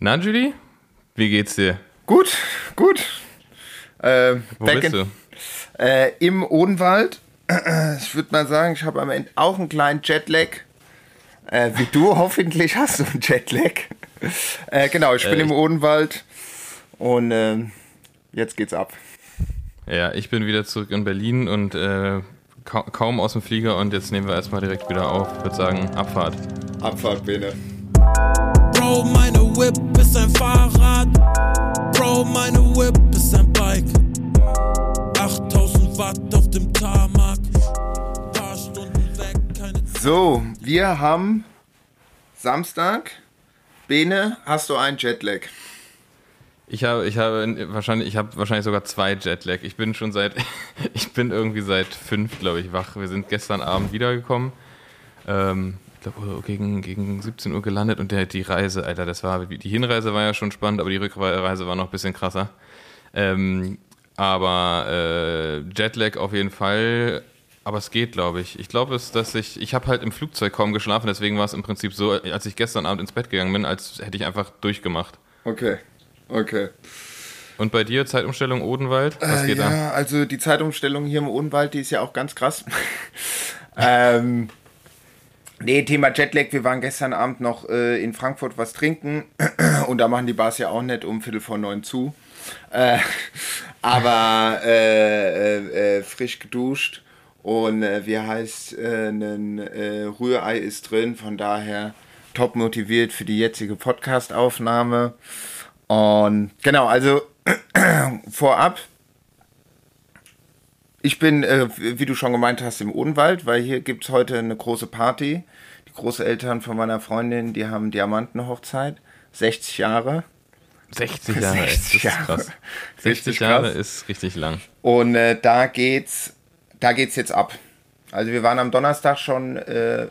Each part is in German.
Na, Julie? Wie geht's dir? Gut, gut. Äh, Wo bist in, du? Äh, Im Odenwald. Ich würde mal sagen, ich habe am Ende auch einen kleinen Jetlag. Äh, wie du, hoffentlich hast du einen Jetlag. Äh, genau, ich bin äh, im Odenwald und ähm, jetzt geht's ab. Ja, ich bin wieder zurück in Berlin und äh, ka kaum aus dem Flieger und jetzt nehmen wir erstmal direkt wieder auf. Ich würde sagen, Abfahrt. Abfahrt, Bene. Whip ist ein Fahrrad. Bro, meine Whip ist ein Bike. 8000 Watt auf dem Tarmac. Paar Stunden weg, keine So, wir haben Samstag. Bene, hast du einen Jetlag? Ich habe, ich habe wahrscheinlich, ich habe wahrscheinlich sogar zwei Jetlag. Ich bin schon seit, ich bin irgendwie seit fünf, glaube ich, wach. Wir sind gestern Abend wiedergekommen. Ähm, glaube, gegen, gegen 17 Uhr gelandet und der, die Reise, Alter, das war, die Hinreise war ja schon spannend, aber die Rückreise war noch ein bisschen krasser. Ähm, aber äh, Jetlag auf jeden Fall, aber es geht, glaube ich. Ich glaube, es, dass ich, ich habe halt im Flugzeug kaum geschlafen, deswegen war es im Prinzip so, als ich gestern Abend ins Bett gegangen bin, als hätte ich einfach durchgemacht. Okay, okay. Und bei dir Zeitumstellung Odenwald? Was äh, geht ja, da? also die Zeitumstellung hier im Odenwald, die ist ja auch ganz krass. ähm, Nee, Thema Jetlag. Wir waren gestern Abend noch äh, in Frankfurt was trinken und da machen die Bars ja auch nicht um Viertel vor neun zu. Äh, aber äh, äh, äh frisch geduscht und äh, wie heißt, ein Rührei ist drin. Von daher top motiviert für die jetzige Podcast-Aufnahme. Und genau, also vorab ich bin, äh, wie du schon gemeint hast, im Odenwald, weil hier gibt es heute eine große Party. Die Großeltern von meiner Freundin, die haben Diamantenhochzeit. 60 Jahre. 60 Jahre, 60 Jahre. krass. 60 Jahre ist richtig lang. Und äh, da geht's, da geht's jetzt ab. Also wir waren am Donnerstag schon äh,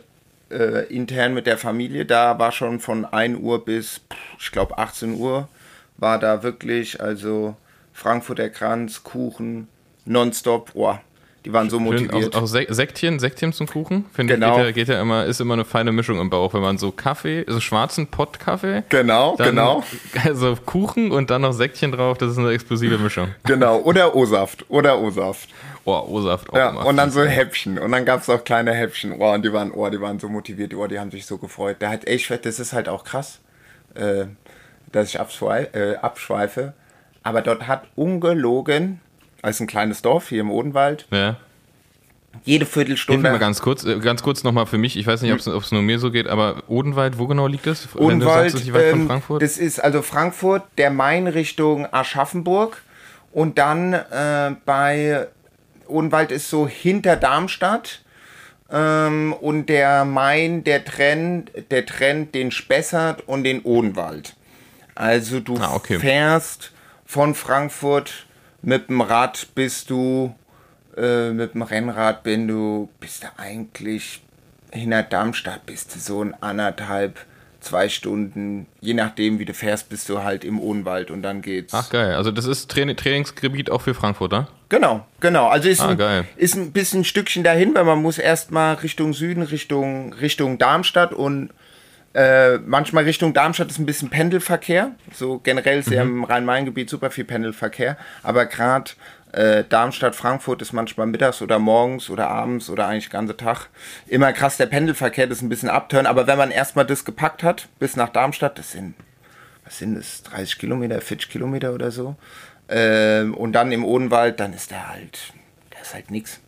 äh, intern mit der Familie. Da war schon von 1 Uhr bis, ich glaube, 18 Uhr war da wirklich, also Frankfurter Kranz, Kuchen, nonstop, boah, die waren so motiviert. Auch, auch Sektchen, Sektchen zum Kuchen, finde genau. ich, geht ja, geht ja, immer, ist immer eine feine Mischung im Bauch, wenn man so Kaffee, so schwarzen Pott-Kaffee. Genau, genau. Also Kuchen und dann noch Sektchen drauf, das ist eine explosive Mischung. Genau, oder O-Saft, oder O-Saft. Oh, O-Saft auch ja, Und dann so Häppchen. Und dann gab es auch kleine Häppchen. Oh, und die waren, oh, die waren so motiviert, oh, die haben sich so gefreut. Der hat echt fett, das ist halt auch krass, äh, dass ich äh, abschweife. Aber dort hat ungelogen als ein kleines Dorf hier im Odenwald. Ja. Jede Viertelstunde. Hilf ganz kurz, äh, ganz kurz nochmal für mich. Ich weiß nicht, ob es nur mir so geht, aber Odenwald, wo genau liegt das? Odenwald, sagst, weit ähm, von Frankfurt? Das ist also Frankfurt, der Main Richtung Aschaffenburg und dann äh, bei Odenwald ist so hinter Darmstadt ähm, und der Main, der trennt, der trennt den Spessart und den Odenwald. Also du ah, okay. fährst von Frankfurt mit dem Rad bist du, äh, mit dem Rennrad bin du, bist du eigentlich hinter Darmstadt, bist du so ein anderthalb, zwei Stunden, je nachdem wie du fährst, bist du halt im Odenwald und dann geht's. Ach geil, also das ist Tra Trainingsgebiet auch für Frankfurt, oder? Genau, genau. Also ist, ah, ein, ist ein bisschen ein Stückchen dahin, weil man muss erstmal Richtung Süden, Richtung, Richtung Darmstadt und äh, manchmal Richtung Darmstadt ist ein bisschen Pendelverkehr. So generell ist ja mhm. im Rhein-Main-Gebiet super viel Pendelverkehr. Aber gerade äh, Darmstadt, Frankfurt ist manchmal mittags oder morgens oder abends oder eigentlich den ganzen Tag immer krass der Pendelverkehr, das ist ein bisschen abtören. Aber wenn man erstmal das gepackt hat, bis nach Darmstadt, das sind, was sind das, 30 Kilometer, 40 Kilometer oder so. Äh, und dann im Odenwald, dann ist der halt, der ist halt nix.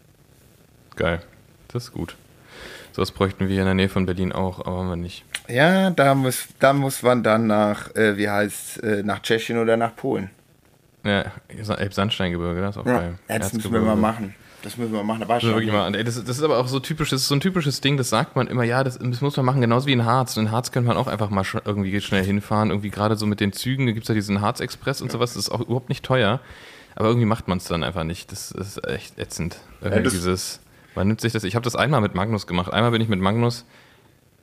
Geil, das ist gut. Sowas bräuchten wir in der Nähe von Berlin auch, aber haben wir nicht. Ja, da muss, da muss man dann nach, äh, wie heißt äh, nach Tschechien oder nach Polen. Ja, Elbsandsteingebirge, das ist auch ja, geil. Ja, das müssen wir mal machen. Das müssen wir machen. Da war schon wirklich mal. Ey, das, das, ist aber auch so typisch, das ist so ein typisches Ding, das sagt man immer, ja, das, das muss man machen, genauso wie in Harz. Und in Harz könnte man auch einfach mal irgendwie schnell hinfahren. Irgendwie gerade so mit den Zügen, da gibt es ja diesen Harz-Express und ja. sowas, das ist auch überhaupt nicht teuer. Aber irgendwie macht man es dann einfach nicht. Das ist echt ätzend. Irgendwie ja, dieses, man nimmt sich das, ich habe das einmal mit Magnus gemacht. Einmal bin ich mit Magnus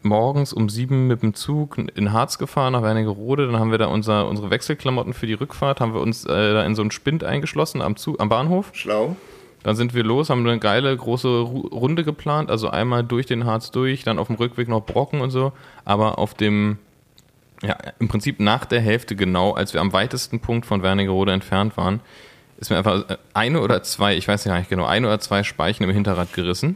morgens um sieben mit dem Zug in Harz gefahren nach Wernigerode. Dann haben wir da unser, unsere Wechselklamotten für die Rückfahrt, haben wir uns äh, da in so einen Spind eingeschlossen am, Zug, am Bahnhof. Schlau. Dann sind wir los, haben eine geile große Runde geplant, also einmal durch den Harz durch, dann auf dem Rückweg noch Brocken und so. Aber auf dem Ja, im Prinzip nach der Hälfte genau, als wir am weitesten Punkt von Wernigerode entfernt waren, ist mir einfach äh, eine oder zwei, ich weiß nicht genau, eine oder zwei Speichen im Hinterrad gerissen.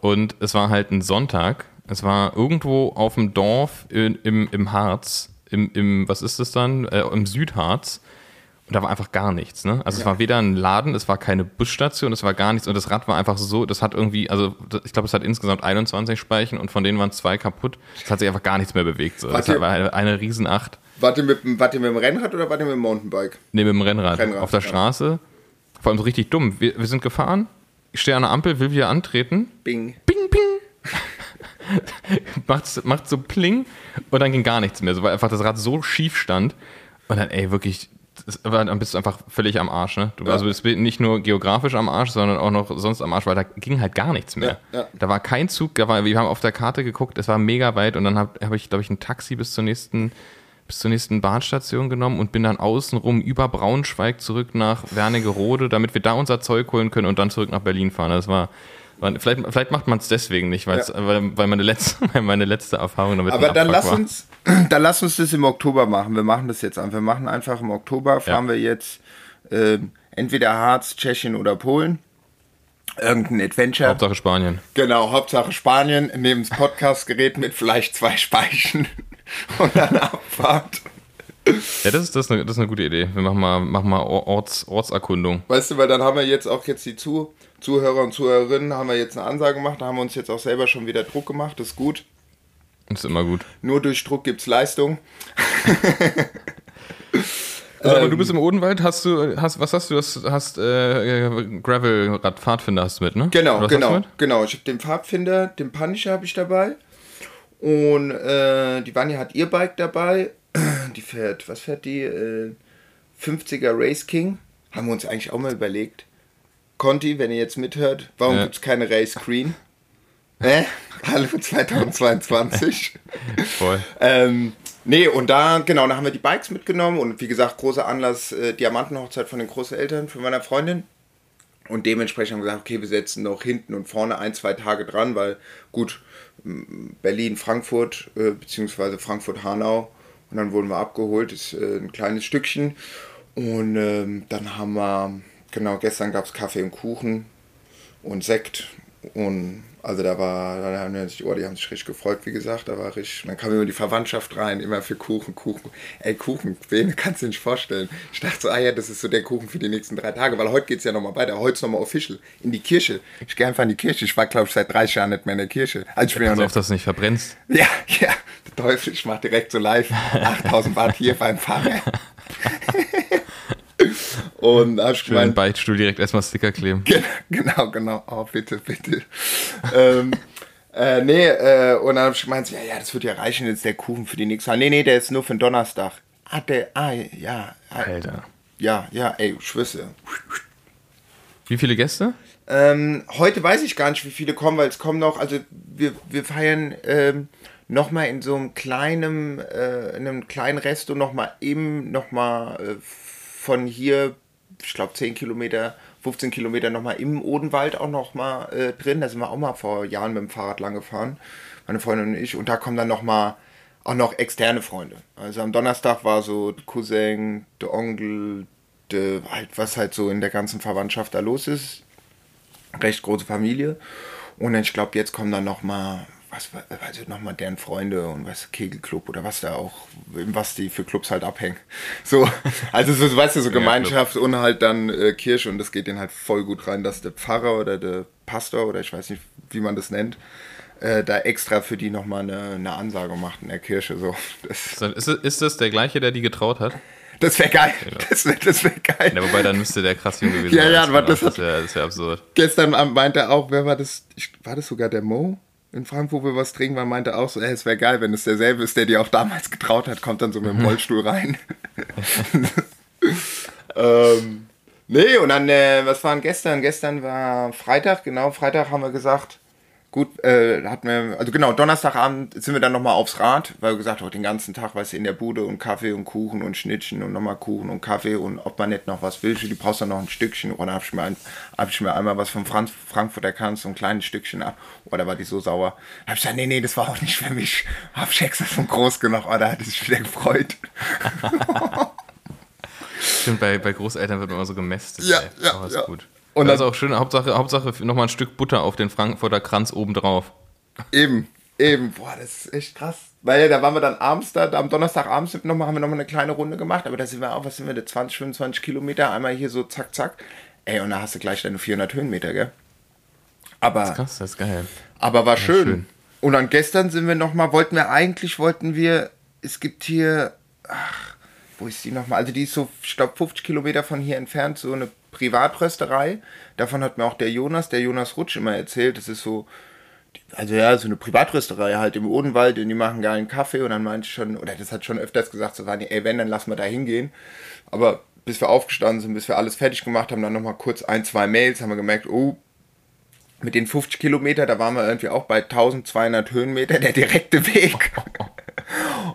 Und es war halt ein Sonntag. Es war irgendwo auf dem Dorf in, im, im Harz, im, im, was ist das dann? Äh, Im Südharz. Und da war einfach gar nichts. Ne? Also ja. es war weder ein Laden, es war keine Busstation, es war gar nichts. Und das Rad war einfach so, das hat irgendwie, also ich glaube, es hat insgesamt 21 Speichen und von denen waren zwei kaputt. Es hat sich einfach gar nichts mehr bewegt. So. Das war eine, eine Riesenacht. Wart ihr, mit, wart ihr mit dem Rennrad oder wart ihr mit dem Mountainbike? Nee, mit dem Rennrad. Rennrad auf der ja. Straße. Vor allem so richtig dumm. Wir, wir sind gefahren, ich stehe an der Ampel, will wieder antreten. Bing. Bing, bing. macht, macht so pling und dann ging gar nichts mehr, so, weil einfach das Rad so schief stand. Und dann, ey, wirklich, dann bist du einfach völlig am Arsch. Ne? Du, ja. Also bist nicht nur geografisch am Arsch, sondern auch noch sonst am Arsch, weil da ging halt gar nichts mehr. Ja, ja. Da war kein Zug, da war, wir haben auf der Karte geguckt, es war mega weit und dann habe hab ich, glaube ich, ein Taxi bis zur nächsten bis zur nächsten Bahnstation genommen und bin dann außenrum über Braunschweig zurück nach Wernigerode, damit wir da unser Zeug holen können und dann zurück nach Berlin fahren. Das war Vielleicht, vielleicht macht man es deswegen nicht, ja. weil, weil meine letzte, meine letzte Erfahrung damit Aber dann lass, war. uns, dann lass uns das im Oktober machen. Wir machen das jetzt einfach. Wir machen einfach im Oktober, fahren ja. wir jetzt äh, entweder Harz, Tschechien oder Polen. Irgendein Adventure. Hauptsache Spanien. Genau, Hauptsache Spanien. Nehmen das Podcastgerät mit vielleicht zwei Speichen und dann Abfahrt. Ja, das ist, das, ist eine, das ist eine gute Idee. Wir machen mal, machen mal Orts, Ortserkundung. Weißt du, weil dann haben wir jetzt auch jetzt die Zu Zuhörer und Zuhörerinnen, haben wir jetzt eine Ansage gemacht, da haben wir uns jetzt auch selber schon wieder Druck gemacht, das ist gut. Das ist immer gut. Nur durch Druck gibt es Leistung. Also, aber du bist im Odenwald, hast du, hast, was hast du? Das hast äh, Gravel-Rad, Pfadfinder hast du mit, ne? Genau, genau, genau. Ich habe den Pfadfinder, den Punisher habe ich dabei. Und äh, die Vanya hat ihr Bike dabei. Die fährt, was fährt die? Äh, 50er Race King. Haben wir uns eigentlich auch mal überlegt. Conti, wenn ihr jetzt mithört, warum ja. gibt es keine Race Screen? Hä? Hallo 2022. Voll. Ähm, nee, und da, genau, da haben wir die Bikes mitgenommen und wie gesagt, großer Anlass, äh, Diamantenhochzeit von den Großeltern von meiner Freundin. Und dementsprechend haben wir gesagt, okay, wir setzen noch hinten und vorne ein, zwei Tage dran, weil gut, Berlin, Frankfurt, äh, beziehungsweise Frankfurt-Hanau. Und dann wurden wir abgeholt, ist äh, ein kleines Stückchen. Und ähm, dann haben wir, genau, gestern gab es Kaffee und Kuchen und Sekt. Und also da war, da haben sich, oh, die haben sich richtig gefreut, wie gesagt, da war richtig, dann kam immer die Verwandtschaft rein, immer für Kuchen, Kuchen. Ey, Kuchen, wen kannst du dir nicht vorstellen? Ich dachte so, ah ja, das ist so der Kuchen für die nächsten drei Tage, weil heute geht es ja nochmal weiter, heute ist nochmal official, in die Kirche. Ich gehe einfach in die Kirche, ich war glaube ich seit 30 Jahren nicht mehr in der Kirche. Also ich bin ja, auf, dass du nicht verbrennst. Ja, ja, der Teufel, ich mach direkt so live 8000 Watt hier beim Pfarrer. Und da ich gemeint, Beichtstuhl direkt erstmal Sticker kleben. Genau, genau. Oh, bitte, bitte. ähm, äh, nee, äh, und dann habe ich gemeint, ja, ja, das wird ja reichen, jetzt der Kuchen für die nächste Nee, nee, der ist nur für den Donnerstag. Ah, der, ah, ja. Alter. Ja, ja, ey, Schwüsse. Wie viele Gäste? Ähm, heute weiß ich gar nicht, wie viele kommen, weil es kommen noch, also wir, wir feiern ähm, nochmal in so einem kleinen, äh, in einem kleinen Resto nochmal eben nochmal äh, von hier, ich glaube 10 Kilometer, 15 Kilometer nochmal im Odenwald auch nochmal äh, drin. Da sind wir auch mal vor Jahren mit dem Fahrrad lang gefahren, meine Freundin und ich. Und da kommen dann nochmal auch noch externe Freunde. Also am Donnerstag war so der Cousin, der Onkel, der, halt, was halt so in der ganzen Verwandtschaft da los ist. Recht große Familie. Und ich glaube, jetzt kommen dann nochmal was, also nochmal deren Freunde und was, Kegelclub oder was da auch, was die für Clubs halt abhängen. So, also so, weißt du, so Gemeinschaft ja, und halt dann äh, Kirche und das geht denen halt voll gut rein, dass der Pfarrer oder der Pastor oder ich weiß nicht, wie man das nennt, äh, da extra für die nochmal eine, eine Ansage macht in der Kirche. So. Das ist, ist das der gleiche, der die getraut hat? Das wäre geil. Ja. Das wäre das wär geil. Ja, wobei dann müsste der krass jung gewesen ja, sein. Ja, aber das, das wäre wär absurd. Gestern meinte er auch, wer war das? Ich, war das sogar der Mo? In Frankfurt, wo wir was trinken waren, meinte auch so, ey, es wäre geil, wenn es derselbe ist, der dir auch damals getraut hat, kommt dann so mit dem mhm. Rollstuhl rein. ähm, nee, und dann, äh, was war denn gestern? Gestern war Freitag, genau, Freitag haben wir gesagt, Gut, äh, hatten wir, also genau, Donnerstagabend sind wir dann nochmal aufs Rad, weil wir gesagt haben, den ganzen Tag, weißt du, in der Bude und Kaffee und Kuchen und Schnittchen und nochmal Kuchen und Kaffee und ob man nicht noch was will, du brauchst dann noch ein Stückchen oder hab ich mir, ein, hab ich mir einmal was vom Franz, Frankfurter Kanz, so ein kleines Stückchen ab, oder oh, war die so sauer. Hab ich gesagt, nee, nee, das war auch nicht für mich. Hab ich extra von groß genug, oh, da hat sich wieder gefreut. Stimmt, bei, bei Großeltern wird man immer so gemästet. Ja, ey. ja, Aber ist ja. gut. Und das ist auch schön, Hauptsache, Hauptsache nochmal ein Stück Butter auf den Frankfurter Kranz obendrauf. Eben, eben. Boah, das ist echt krass. Weil da waren wir dann abends da, am Donnerstagabend noch mal, haben wir nochmal eine kleine Runde gemacht, aber da sind wir auch, was sind wir, da 20, 25 Kilometer, einmal hier so zack, zack. Ey, und da hast du gleich deine 400 Höhenmeter, gell? Aber, das ist krass, das ist geil. Aber war schön. schön. Und dann gestern sind wir nochmal, wollten wir eigentlich, wollten wir, es gibt hier, ach, wo ist die nochmal? Also die ist so, ich glaube, 50 Kilometer von hier entfernt, so eine Privatrösterei. Davon hat mir auch der Jonas, der Jonas Rutsch immer erzählt. Das ist so, also ja, so eine Privatrösterei halt im Odenwald und die machen geilen Kaffee und dann meinte ich schon, oder das hat schon öfters gesagt, so Rani, ey, wenn, dann lassen wir da hingehen. Aber bis wir aufgestanden sind, bis wir alles fertig gemacht haben, dann nochmal kurz ein, zwei Mails, haben wir gemerkt, oh, mit den 50 Kilometer, da waren wir irgendwie auch bei 1200 Höhenmeter, der direkte Weg.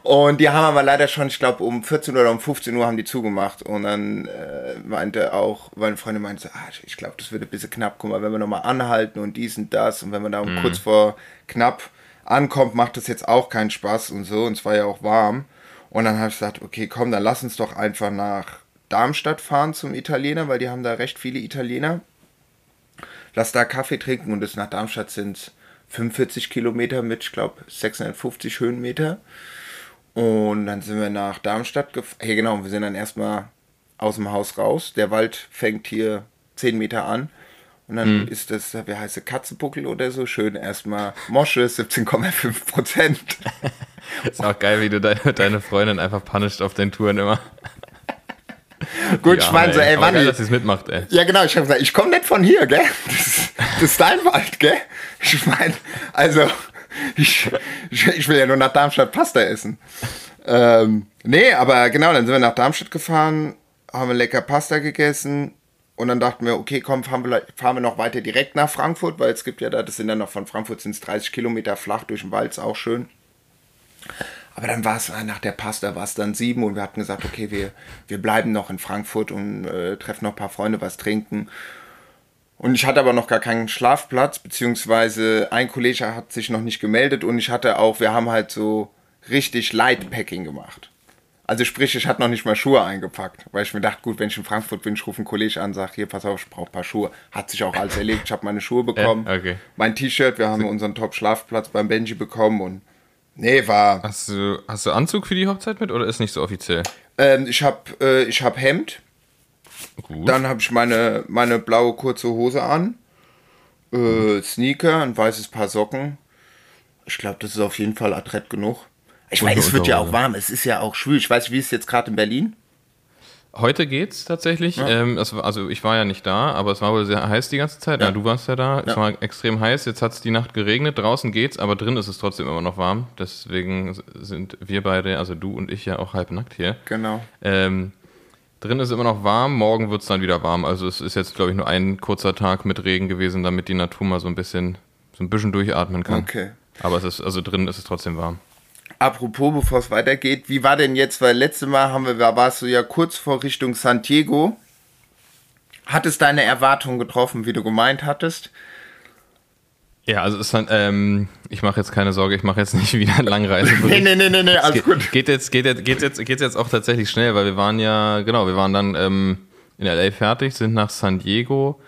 Und die haben aber leider schon, ich glaube, um 14 oder um 15 Uhr haben die zugemacht. Und dann äh, meinte auch, meine Freundin meinte, ah, ich glaube, das wird ein bisschen knapp. Guck mal, wenn wir nochmal anhalten und dies und das und wenn man da um mhm. kurz vor knapp ankommt, macht das jetzt auch keinen Spaß und so. Und es war ja auch warm. Und dann habe ich gesagt, okay, komm, dann lass uns doch einfach nach Darmstadt fahren zum Italiener, weil die haben da recht viele Italiener. Lass da Kaffee trinken und bis nach Darmstadt sind 45 Kilometer mit, ich glaube, 650 Höhenmeter. Und dann sind wir nach Darmstadt gefahren. Hey, genau, wir sind dann erstmal aus dem Haus raus. Der Wald fängt hier 10 Meter an. Und dann mhm. ist das, wie heißt es, Katzenbuckel oder so, schön erstmal Mosche, 17,5 Prozent. ist auch geil, wie du deine, deine Freundin einfach punisht auf den Touren immer. Gut, ich meine so, ey, wann. Geil, dass sie es mitmacht, ey. Ja, genau, ich habe gesagt, ich komme nicht von hier, gell? Das, das ist dein Wald, gell? Ich meine, also, ich, ich, will ja nur nach Darmstadt Pasta essen. Ähm, nee, aber genau, dann sind wir nach Darmstadt gefahren, haben wir lecker Pasta gegessen und dann dachten wir, okay, komm, fahren wir, fahren wir noch weiter direkt nach Frankfurt, weil es gibt ja da, das sind dann noch von Frankfurt sind es 30 Kilometer flach durch den Wald, ist auch schön. Aber dann war es äh, nach der Pasta war es dann sieben und wir hatten gesagt, okay, wir, wir bleiben noch in Frankfurt und äh, treffen noch ein paar Freunde, was trinken. Und ich hatte aber noch gar keinen Schlafplatz, beziehungsweise ein Kollege hat sich noch nicht gemeldet und ich hatte auch, wir haben halt so richtig Lightpacking gemacht. Also sprich, ich hatte noch nicht mal Schuhe eingepackt, weil ich mir dachte, gut, wenn ich in Frankfurt bin, ich rufe einen Kollegen an, sage, hier, pass auf, ich brauche ein paar Schuhe. Hat sich auch alles erledigt, ich habe meine Schuhe bekommen, ja, okay. mein T-Shirt, wir haben unseren Top-Schlafplatz beim Benji bekommen und nee, war... Hast du, hast du Anzug für die Hochzeit mit oder ist nicht so offiziell? Ähm, ich habe äh, hab Hemd, Gut. Dann habe ich meine, meine blaue kurze Hose an, äh, Sneaker, ein weißes Paar Socken. Ich glaube, das ist auf jeden Fall adrett genug. Ich meine, es wird ja auch warm, es ist ja auch schwül. Ich weiß, wie ist es jetzt gerade in Berlin? Heute geht's tatsächlich. Ja. Ähm, es, also ich war ja nicht da, aber es war wohl sehr heiß die ganze Zeit. Ja, ja du warst ja da. Ja. Es war extrem heiß. Jetzt hat es die Nacht geregnet. Draußen geht's, aber drin ist es trotzdem immer noch warm. Deswegen sind wir beide, also du und ich ja auch halb nackt hier. Genau. Ähm, Drin ist immer noch warm, morgen wird es dann wieder warm. Also es ist jetzt, glaube ich, nur ein kurzer Tag mit Regen gewesen, damit die Natur mal so ein bisschen, so ein bisschen durchatmen kann. Okay. Aber es ist, also drin ist es trotzdem warm. Apropos, bevor es weitergeht, wie war denn jetzt, weil letztes Mal haben wir, warst du ja kurz vor Richtung San Diego. Hat es deine Erwartungen getroffen, wie du gemeint hattest? Ja, also ist dann, ähm, ich mache jetzt keine Sorge, ich mache jetzt nicht wieder eine Langreise. nee, nee, nee, nee, nee, alles geht, gut. Geht jetzt, geht jetzt, geht jetzt, geht jetzt auch tatsächlich schnell, weil wir waren ja, genau, wir waren dann ähm, in LA fertig, sind nach San Diego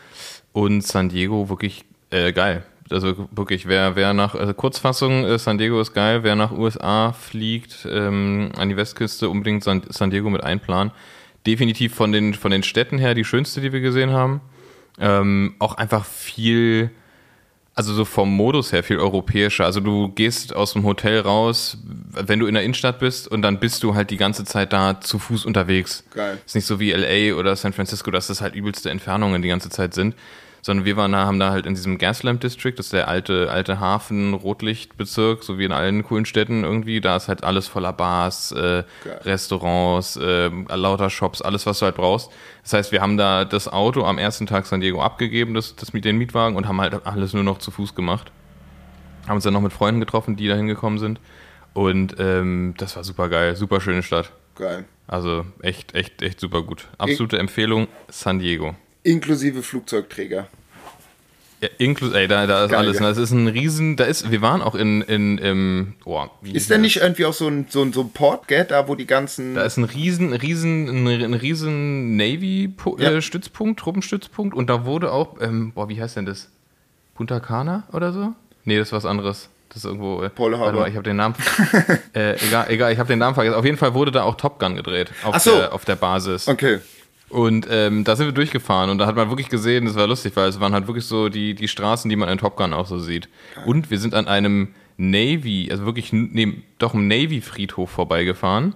und San Diego wirklich äh, geil. Also wirklich, wer, wer nach also Kurzfassung, äh, San Diego ist geil, wer nach USA fliegt, ähm, an die Westküste, unbedingt San, San Diego mit einplanen. Definitiv von den, von den Städten her die schönste, die wir gesehen haben. Ähm, auch einfach viel also so vom Modus her viel europäischer. Also du gehst aus dem Hotel raus, wenn du in der Innenstadt bist und dann bist du halt die ganze Zeit da zu Fuß unterwegs. Geil. Ist nicht so wie LA oder San Francisco, dass das halt übelste Entfernungen die ganze Zeit sind, sondern wir waren da, haben da halt in diesem Gaslamp District, das ist der alte, alte Hafen, Rotlichtbezirk, so wie in allen coolen Städten irgendwie. Da ist halt alles voller Bars, äh, Restaurants, äh, lauter Shops, alles, was du halt brauchst. Das heißt, wir haben da das Auto am ersten Tag San Diego abgegeben, das, das mit den Mietwagen und haben halt alles nur noch zu Fuß gemacht. Haben uns dann noch mit Freunden getroffen, die da hingekommen sind. Und ähm, das war super geil, super schöne Stadt. Geil. Also echt, echt, echt super gut. Absolute Empfehlung, San Diego. Inklusive Flugzeugträger. Ja, inklusive, ey, da, da ist Geil, alles. ja. Ne? Das ist ein Riesen, da ist, wir waren auch in, in, im, oh, Ist denn nicht irgendwie auch so ein, so ein, so ein Port, gell, da wo die ganzen. Da ist ein riesen, riesen, ein, riesen Ja. Navy-Stützpunkt, Truppenstützpunkt und da wurde auch, ähm, boah, wie heißt denn das? Punta Cana oder so? Nee, das ist was anderes. Das ist irgendwo. Äh, warte Harbor. mal, ich habe den Namen. äh, egal, egal, ich habe den Namen vergessen. Auf jeden Fall wurde da auch Top Gun gedreht auf, Ach so. der, auf der Basis. okay. Und ähm, da sind wir durchgefahren und da hat man wirklich gesehen, das war lustig, weil es waren halt wirklich so die, die Straßen, die man in Top Gun auch so sieht. Und wir sind an einem Navy, also wirklich, nee, doch einem Navy-Friedhof vorbeigefahren,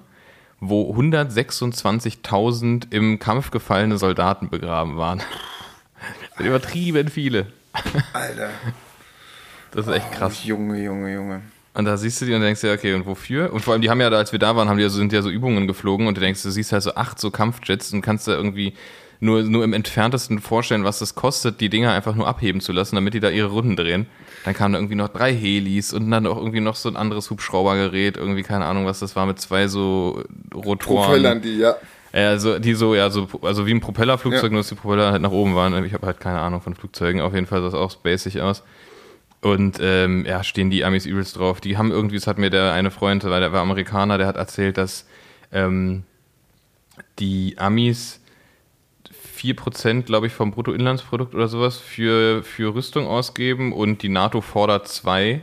wo 126.000 im Kampf gefallene Soldaten begraben waren. Das sind übertrieben viele. Alter. Das ist echt krass. Junge, Junge, Junge. Und da siehst du die und denkst dir, okay, und wofür? Und vor allem, die haben ja, da, als wir da waren, haben die ja so, sind ja so Übungen geflogen und du denkst, du siehst halt so acht so Kampfjets und kannst da irgendwie nur, nur im entferntesten vorstellen, was das kostet, die Dinger einfach nur abheben zu lassen, damit die da ihre Runden drehen. Dann kamen da irgendwie noch drei Helis und dann auch irgendwie noch so ein anderes Hubschraubergerät, irgendwie keine Ahnung, was das war, mit zwei so Rotoren. Propellern die, ja. Also die so, ja, so, also wie ein Propellerflugzeug, Ja. nur dass die Propeller halt nach oben waren. Ich habe halt keine Ahnung von Flugzeugen. Auf jeden Fall sah das auch spacig aus. Und ähm, ja, stehen die Amis übelst drauf. Die haben irgendwie, das hat mir der eine Freund, weil der war Amerikaner, der hat erzählt, dass ähm, die Amis 4%, glaube ich, vom Bruttoinlandsprodukt oder sowas für, für Rüstung ausgeben und die NATO fordert 2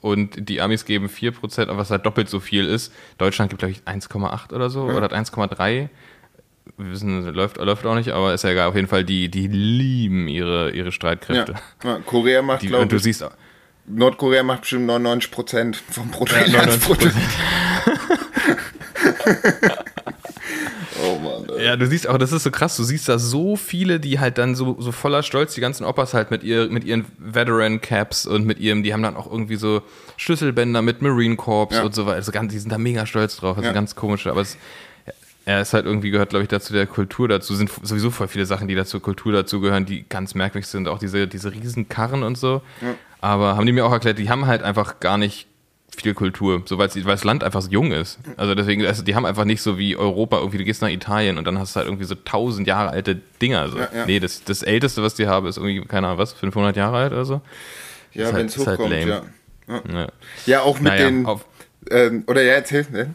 und die Amis geben 4%, was halt doppelt so viel ist. Deutschland gibt, glaube ich, 1,8% oder so oder hat 1,3. Wir wissen, läuft, läuft auch nicht, aber ist ja egal. Auf jeden Fall, die, die lieben ihre, ihre ja. Streitkräfte. ja. Korea macht, glaube du ich, siehst, auch- Nordkorea macht bestimmt 99 Prozent vom 99%. Bruttoinlandsprodukt. oh Mann, ey. Ja, du siehst auch, das ist so krass, du siehst da so viele, die halt dann so, so voller Stolz, die ganzen Opas halt mit, ihr, mit ihren Veteran-Caps und mit ihrem, die haben dann auch irgendwie so Schlüsselbänder mit Marine Corps Ja. und so weiter. Also ganz, die sind da mega stolz drauf, das Ja. ist ganz komisch, aber es er ist halt irgendwie gehört, glaube ich, dazu der Kultur dazu. Sind sowieso voll viele Sachen, die dazu Kultur dazu gehören, die ganz merkwürdig sind. Auch diese, diese riesen Karren und so. Aber haben die mir auch erklärt, die haben halt einfach gar nicht viel Kultur, so weil das Land einfach so jung ist. Also deswegen, also die haben einfach nicht so wie Europa, irgendwie, du gehst nach Italien und dann hast du halt irgendwie so tausend Jahre alte Dinger. So. Ja, ja. Nee, das, das Älteste, was die haben, ist irgendwie, keine Ahnung, was, 500 Jahre alt oder so? Ja, Ist halt- wenn es halt hochkommt, lame. ja. Ja. Ja, auch mit Naja, den. Ähm, oder ja, erzähl, ne?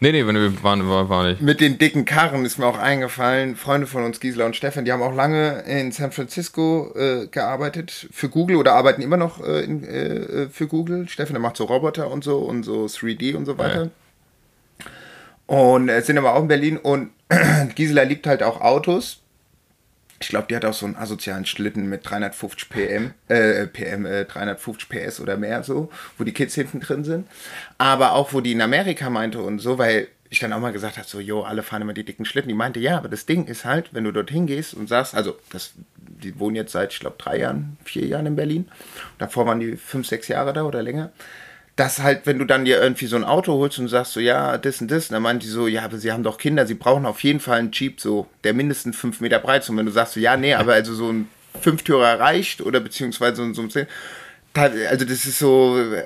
Nee, nee, wir waren, war, war nicht. Mit den dicken Karren ist mir auch eingefallen. Freunde von uns, Gisela und Stefan, die haben auch lange in San Francisco äh, gearbeitet für Google oder arbeiten immer noch äh, in, äh, für Google. Stefan, der macht so Roboter und so und so 3D und so weiter. Und äh, sind aber auch in Berlin und Gisela liebt halt auch Autos. Ich glaube, die hat auch so einen asozialen Schlitten mit 350 PM, äh, PM, äh, 350 PS oder mehr so, wo die Kids hinten drin sind. Aber auch, wo die in Amerika meinte und so, weil ich dann auch mal gesagt habe, so, jo, alle fahren immer die dicken Schlitten. Die meinte, ja, aber das Ding ist halt, wenn du dorthin gehst und sagst, also, das, die wohnen jetzt seit, ich glaube, drei Jahren, vier Jahren in Berlin. Davor waren die fünf, sechs Jahre da oder länger dass halt, wenn du dann dir irgendwie so ein Auto holst und sagst so, ja, das und das, dann meint die so, ja, aber sie haben doch Kinder, sie brauchen auf jeden Fall einen Jeep, so, der mindestens fünf Meter breit ist. Und wenn du sagst so, ja, nee, aber also so ein Fünftürer reicht oder beziehungsweise so ein, so ein Zehn- also das ist so, äh,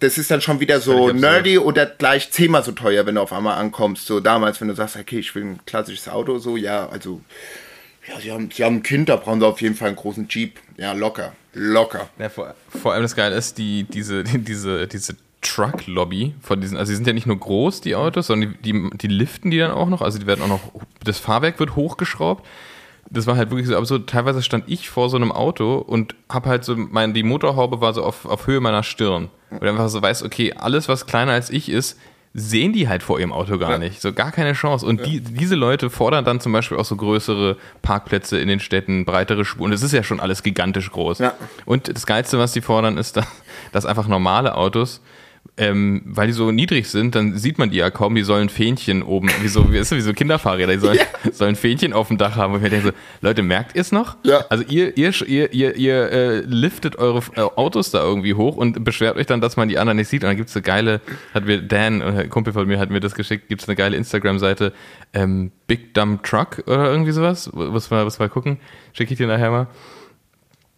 das ist dann schon wieder so nerdy oder gleich zehnmal so teuer, wenn du auf einmal ankommst. So damals, wenn du sagst, okay, ich will ein klassisches Auto, so, ja, also, ja, sie haben, sie haben ein Kind, da brauchen sie auf jeden Fall einen großen Jeep. Ja, locker, locker. Ja, vor, vor allem das Geile ist, die, diese, diese, diese Truck-Lobby von diesen, also die sind ja nicht nur groß, die Autos, sondern die, die, die liften die dann auch noch, also die werden auch noch, das Fahrwerk wird hochgeschraubt. Das war halt wirklich so absurd. Teilweise stand ich vor so einem Auto und hab halt so, mein, die Motorhaube war so auf, auf Höhe meiner Stirn. Und einfach so weiß, okay, alles, was kleiner als ich ist, sehen die halt vor ihrem Auto gar Ja. nicht. So gar keine Chance. Und die, diese Leute fordern dann zum Beispiel auch so größere Parkplätze in den Städten, breitere Spuren. Das ist ja schon alles gigantisch groß. Ja. Und das Geilste, was die fordern, ist, dass, dass einfach normale Autos, ähm, weil die so niedrig sind, dann sieht man die ja kaum, die sollen Fähnchen oben, wie so, wie, ist das, wie so Kinderfahrräder, die sollen, sollen Fähnchen auf dem Dach haben. Und ich mir denke so, Leute, merkt ihr es noch? Ja. Also ihr, ihr, ihr, ihr, ihr äh, liftet eure äh, Autos da irgendwie hoch und beschwert euch dann, dass man die anderen nicht sieht. Und dann gibt es eine geile, hat mir Dan, äh, ein Kumpel von mir, hat mir das geschickt, gibt es eine geile Instagram-Seite, ähm, Big Dumb Truck oder irgendwie sowas. Muss mal, muss mal gucken. Schicke ich dir nachher mal.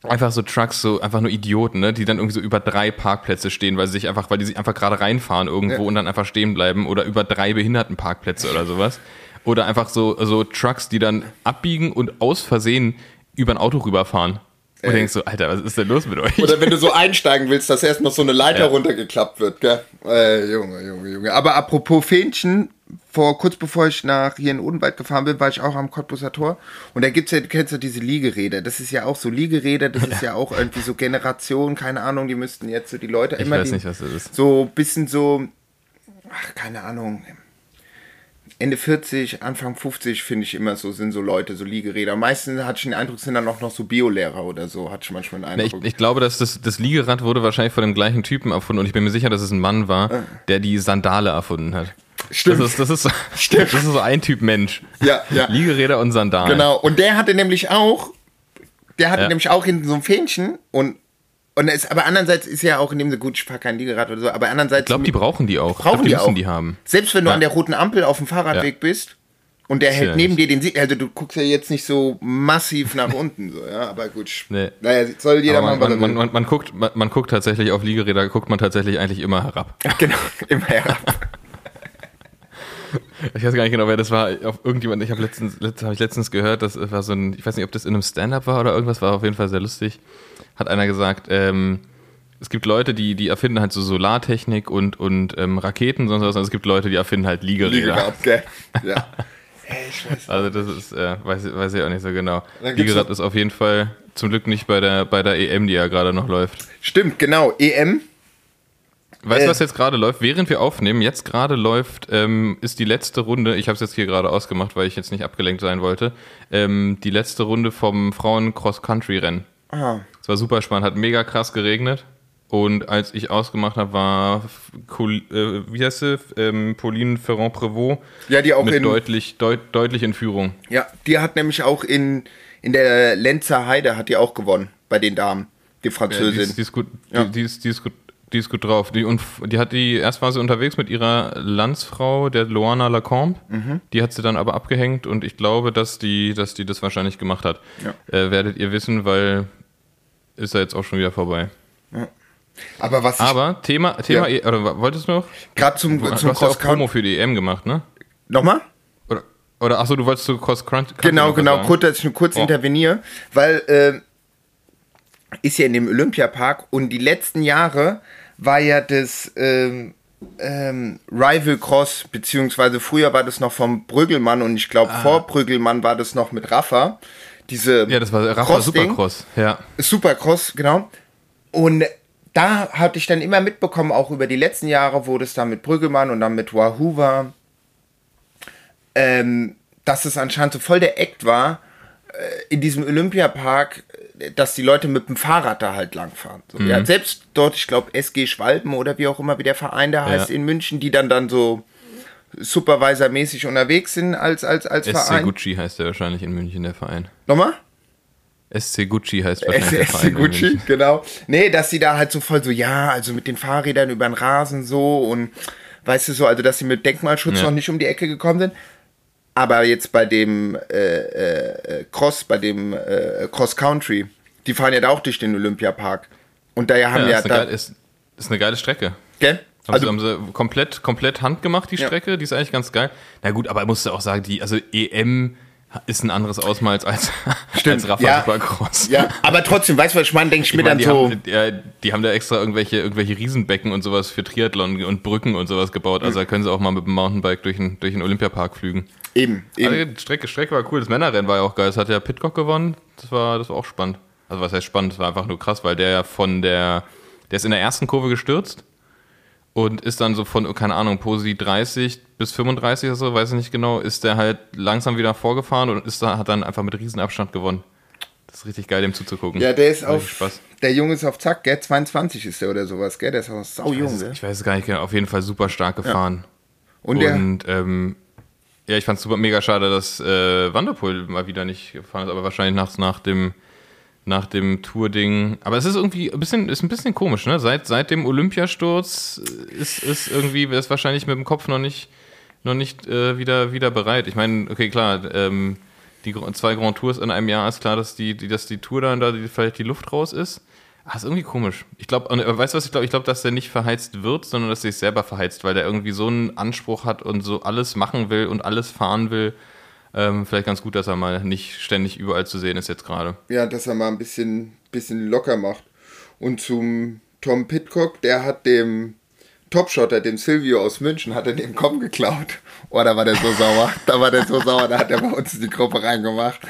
Einfach so Trucks, so einfach nur Idioten, ne, die dann irgendwie so über drei Parkplätze stehen, weil sie sich einfach, weil die sich einfach gerade reinfahren irgendwo ja. und dann einfach stehen bleiben oder über drei Behindertenparkplätze oder sowas. Oder einfach so, so Trucks, die dann abbiegen und aus Versehen über ein Auto rüberfahren. Und du denkst so, Alter, was ist denn los mit euch? Oder wenn du so einsteigen willst, dass erst noch so eine Leiter ja. runtergeklappt wird, gell? Äh, Junge, Junge, Junge. Aber apropos Fähnchen, vor kurz bevor ich nach hier in Odenwald gefahren bin, war ich auch am Cottbuser Tor. Und da gibt's ja, du kennst ja diese Liegeräder. Das ist ja auch so Liegeräder, das ist ja auch irgendwie so Generation, keine Ahnung, die müssten jetzt so die Leute ich immer. Ich weiß die, nicht, was das ist. So bisschen so, ach, keine Ahnung. Ende 40, Anfang 50 finde ich immer so, sind so Leute, so Liegeräder. Meistens hatte ich den Eindruck, sind dann auch noch so Biolehrer oder so, hatte ich manchmal den Eindruck. Ich, ich, glaube, dass das, das Liegerad wurde wahrscheinlich von dem gleichen Typen erfunden und ich bin mir sicher, dass es ein Mann war, ah. der die Sandale erfunden hat. Stimmt. Das ist, das ist, Stimmt. Das ist so ein Typ Mensch. Ja, ja. Liegeräder und Sandalen. Genau. Und der hatte nämlich auch, der hatte ja. nämlich auch hinten so ein Fähnchen und und es, aber andererseits ist ja auch in dem so gut, ich fahre kein Liegerad oder so, aber andererseits. Ich glaube, die brauchen die auch. Brauchen glaub, die, die müssen auch. die haben. Selbst wenn du ja. an der roten Ampel auf dem Fahrradweg ja. bist und der hält neben dir den Sieg, also du guckst ja jetzt nicht so massiv nach unten, so, ja, aber gut. Nee. Naja, soll jeder aber man, man, man, man, guckt, man, man guckt tatsächlich auf Liegeräder, guckt man tatsächlich eigentlich immer herab. genau, immer herab. Ich weiß gar nicht genau, wer das war. Auf irgendjemand, ich habe letztens, letzt, hab ich letztens gehört, das war so ein, ich weiß nicht, ob das in einem Stand-up war oder irgendwas, war auf jeden Fall sehr lustig. Hat einer gesagt, ähm, es gibt Leute, die, die erfinden halt so Solartechnik und, und ähm, Raketen, sonst was. Und es gibt Leute, die erfinden halt Liegeräder. Liegerad, okay. Ja. Hey, also das ist, äh, weiß, weiß ich auch nicht so genau. Liegerad ist auf jeden Fall zum Glück nicht bei der, bei der EM, die ja gerade noch läuft. Stimmt, genau. EM Weißt du, äh. was jetzt gerade läuft? Während wir aufnehmen, jetzt gerade läuft, ähm, ist die letzte Runde, ich habe es jetzt hier gerade ausgemacht, weil ich jetzt nicht abgelenkt sein wollte, ähm, die letzte Runde vom Frauen-Cross-Country-Rennen. Ah. War super spannend, hat mega krass geregnet. Und als ich ausgemacht habe, war, äh, wie heißt sie, ähm, Pauline Ferrand-Prévot. Ja, die auch mit in, deutlich, deut, deutlich in Führung. Ja, die hat nämlich auch in, in der Lenzer Heide hat die auch gewonnen bei den Damen, die Französin. Ja, die, ist, die, ist gut, ja. die, die, ist, die ist gut, die ist gut drauf. Die, und die hat die, erst war sie unterwegs mit ihrer Landsfrau, der Loana Lacombe. Mhm. Die hat sie dann aber abgehängt und ich glaube, dass die, dass die das wahrscheinlich gemacht hat. Ja. Äh, werdet ihr wissen, weil ist ja jetzt auch schon wieder vorbei. Ja. Aber was Aber Thema, Thema, ja. e, oder wolltest du noch? Gerade zum, du, zum hast ja auch Promo für die EM gemacht, ne? Nochmal? Oder, oder achso, du wolltest zu Cross Country Genau, genau, kurz, dass ich nur kurz oh. interveniere, weil äh, ist ja in dem Olympiapark und die letzten Jahre war ja das ähm, ähm, Rival Cross, beziehungsweise früher war das noch vom Brüggelmann und ich glaube ah. vor Brüggelmann war das noch mit Rafa. Diese ja, das war Rafa Supercross, ja. Supercross, genau. Und da hatte ich dann immer mitbekommen, auch über die letzten Jahre, wo das dann mit Brüggelmann und dann mit Wahoo war, ähm, dass es anscheinend so voll der Act war, äh, in diesem Olympiapark dass die Leute mit dem Fahrrad da halt langfahren. So, mhm. ja, selbst dort, ich glaube, SG Schwalben oder wie auch immer, wie der Verein da heißt ja. in München, die dann dann so Supervisor-mäßig unterwegs sind als, als, als SC Verein. SC Gucci heißt der wahrscheinlich in München, der Verein. Nochmal? SC Gucci heißt wahrscheinlich der Verein. SC Gucci, genau. Nee, dass sie da halt so voll so, ja, also mit den Fahrrädern über den Rasen so und weißt du so, also dass sie mit Denkmalschutz ja. noch nicht um die Ecke gekommen sind. Aber jetzt bei dem äh, äh, Cross, bei dem äh, Cross Country, die fahren ja da auch durch den Olympiapark. Und daher haben ja, ja ist, eine da, geile, ist, ist eine geile Strecke. Gell? Haben, also, sie, haben sie komplett, komplett handgemacht, die Strecke, ja. die ist eigentlich ganz geil. Na gut, aber ich musste auch sagen, die, also EM ist ein anderes Ausmaß als, Stimmt, als Rafa ja, Supercross. Ja, aber trotzdem, weißt du, was ich meine, denke ich, ich mir dann so. Haben, ja, die haben da extra irgendwelche, irgendwelche Riesenbecken und sowas für Triathlon und Brücken und sowas gebaut. Also mhm. da können sie auch mal mit dem Mountainbike durch den, durch den Olympiapark flügen. Eben, eben. Also die Strecke, Strecke war cool. Das Männerrennen war ja auch geil. Das hat ja Pitcock gewonnen. Das war, das war auch spannend. Also was heißt spannend? Das war einfach nur krass, weil der ja von der, der ist in der ersten Kurve gestürzt und ist dann so von, keine Ahnung, Posi 30 bis 35 oder so, weiß ich nicht genau, ist der halt langsam wieder vorgefahren und ist da, hat dann einfach mit Riesenabstand gewonnen. Das ist richtig geil, dem zuzugucken. Ja, der ist auf, Spaß. der Junge ist auf Zack, gell, 22 ist der oder sowas, gell, der ist auch sau jung, ich weiß, ich weiß es gar nicht genau, auf jeden Fall super stark gefahren. Ja. Und, und ähm, ja, ich fand es super mega schade, dass äh, Vanderpool mal wieder nicht gefahren ist, aber wahrscheinlich nach, nach dem nach dem Tour-Ding. Aber es ist irgendwie ein bisschen, ist ein bisschen komisch, ne? Seit, seit dem Olympiasturz ist, ist irgendwie, ist wahrscheinlich mit dem Kopf noch nicht, noch nicht äh, wieder, wieder bereit. Ich meine, okay, klar, ähm, die zwei Grand Tours in einem Jahr ist klar, dass die, die, dass die Tour dann da die, vielleicht die Luft raus ist. Ah, ist irgendwie komisch. Ich glaube, äh, weißt du was ich glaube? Ich glaube, dass der nicht verheizt wird, sondern dass er sich selber verheizt, weil der irgendwie so einen Anspruch hat und so alles machen will und alles fahren will. Ähm, vielleicht ganz gut, dass er mal nicht ständig überall zu sehen ist jetzt gerade. Ja, dass er mal ein bisschen, bisschen locker macht. Und zum Tom Pitcock, der hat dem Topshotter, dem Silvio aus München, hat er den Kopf geklaut. Oh, da war der so sauer. Da war der so sauer, da hat er bei uns in die Gruppe reingemacht.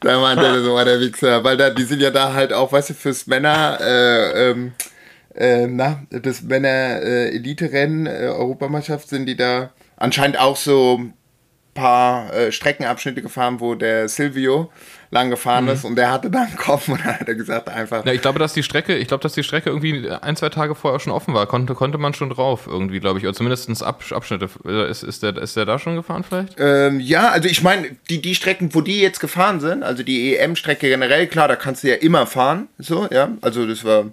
Da meinte er so, war der Wichser. Weil da, die sind ja da halt auch, weißt du, fürs Männer, äh, ähm, äh, na, das Männer-Elite-Rennen, äh, Europameisterschaft sind die da anscheinend auch so paar äh, Streckenabschnitte gefahren, wo der Silvio lang gefahren mhm. ist und der hatte dann einen Kopf und dann hat er gesagt einfach. Ja, ich glaube, dass die Strecke, ich glaube, dass die Strecke irgendwie ein, zwei Tage vorher schon offen war. Konnte, konnte man schon drauf irgendwie, glaube ich. Oder zumindest Ab Abschnitte. Ist, ist, der, ist der da schon gefahren vielleicht? Ähm, ja, also ich meine, die, die Strecken, wo die jetzt gefahren sind, also die EM-Strecke generell, klar, da kannst du ja immer fahren. So, ja. Also das war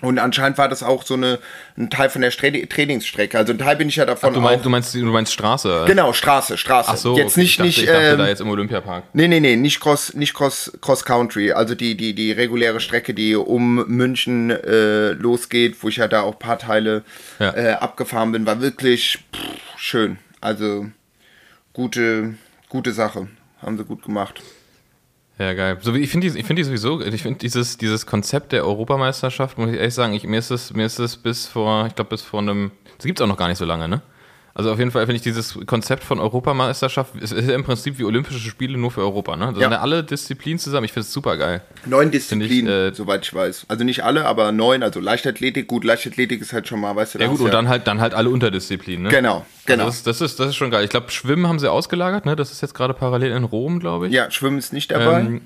und anscheinend war das auch so eine, ein Teil von der Trainingsstrecke. Also ein Teil bin ich ja davon. Ach, du, meinst, du, meinst, du meinst Straße? Genau, Straße, Straße. Ach so, jetzt nicht, ich dachte, nicht. Ich dachte ähm, da jetzt im Olympiapark. Nee, nee, nee, nicht Cross, nicht Cross, Cross Country. Also die, die, die reguläre Strecke, die um München äh, losgeht, wo ich ja da auch ein paar Teile ja. äh, abgefahren bin, war wirklich pff, schön. Also gute, gute Sache. Haben sie gut gemacht. Ja, geil. So, ich finde die, find die sowieso, ich finde dieses, dieses Konzept der Europameisterschaft, muss ich ehrlich sagen, ich, mir, ist es, mir ist es bis vor, ich glaube, bis vor einem, das gibt es auch noch gar nicht so lange, ne? Also auf jeden Fall finde ich dieses Konzept von Europameisterschaft, es ist ja im Prinzip wie Olympische Spiele nur für Europa, ne? Da ja. sind ja alle Disziplinen zusammen, ich finde es super geil. Neun Disziplinen, ich, äh, soweit ich weiß. Also nicht alle, aber neun, also Leichtathletik, gut, Leichtathletik ist halt schon mal, weißt du, Ja gut, und ja dann halt, dann halt alle Unterdisziplinen, ne? Genau, genau. Also das, das, ist, das ist schon geil. Ich glaube, Schwimmen haben sie ausgelagert, ne? Das ist jetzt gerade parallel in Rom, glaube ich. Ja, Schwimmen ist nicht dabei. Ähm,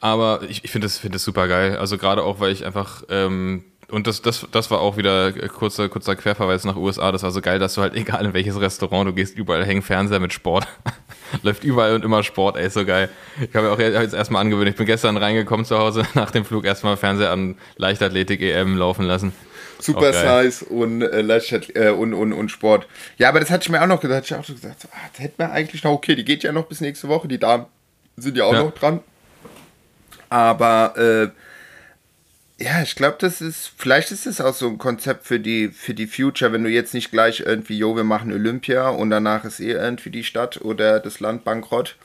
aber ich, ich finde das, find das super geil. Also gerade auch, weil ich einfach, ähm, und das, das, das war auch wieder kurzer, kurzer Querverweis nach USA. Das war so geil, dass du halt, egal in welches Restaurant du gehst, überall hängen Fernseher mit Sport. Läuft überall und immer Sport, ey, so geil. Ich habe mir auch jetzt erstmal angewöhnt. Ich bin gestern reingekommen zu Hause, nach dem Flug erstmal Fernseher an Leichtathletik EM laufen lassen. Super Size und, äh, äh, und, und, und Sport. Ja, aber das hatte ich mir auch noch gedacht. Ich habe auch so gesagt, so, ah, das hätten wir eigentlich noch, okay, die geht ja noch bis nächste Woche. Die Damen sind ja auch ja. noch dran. Aber äh, ja, ich glaube, das ist, vielleicht ist es auch so ein Konzept für die, für die Future, wenn du jetzt nicht gleich irgendwie, jo, wir machen Olympia und danach ist eh irgendwie die Stadt oder das Land bankrott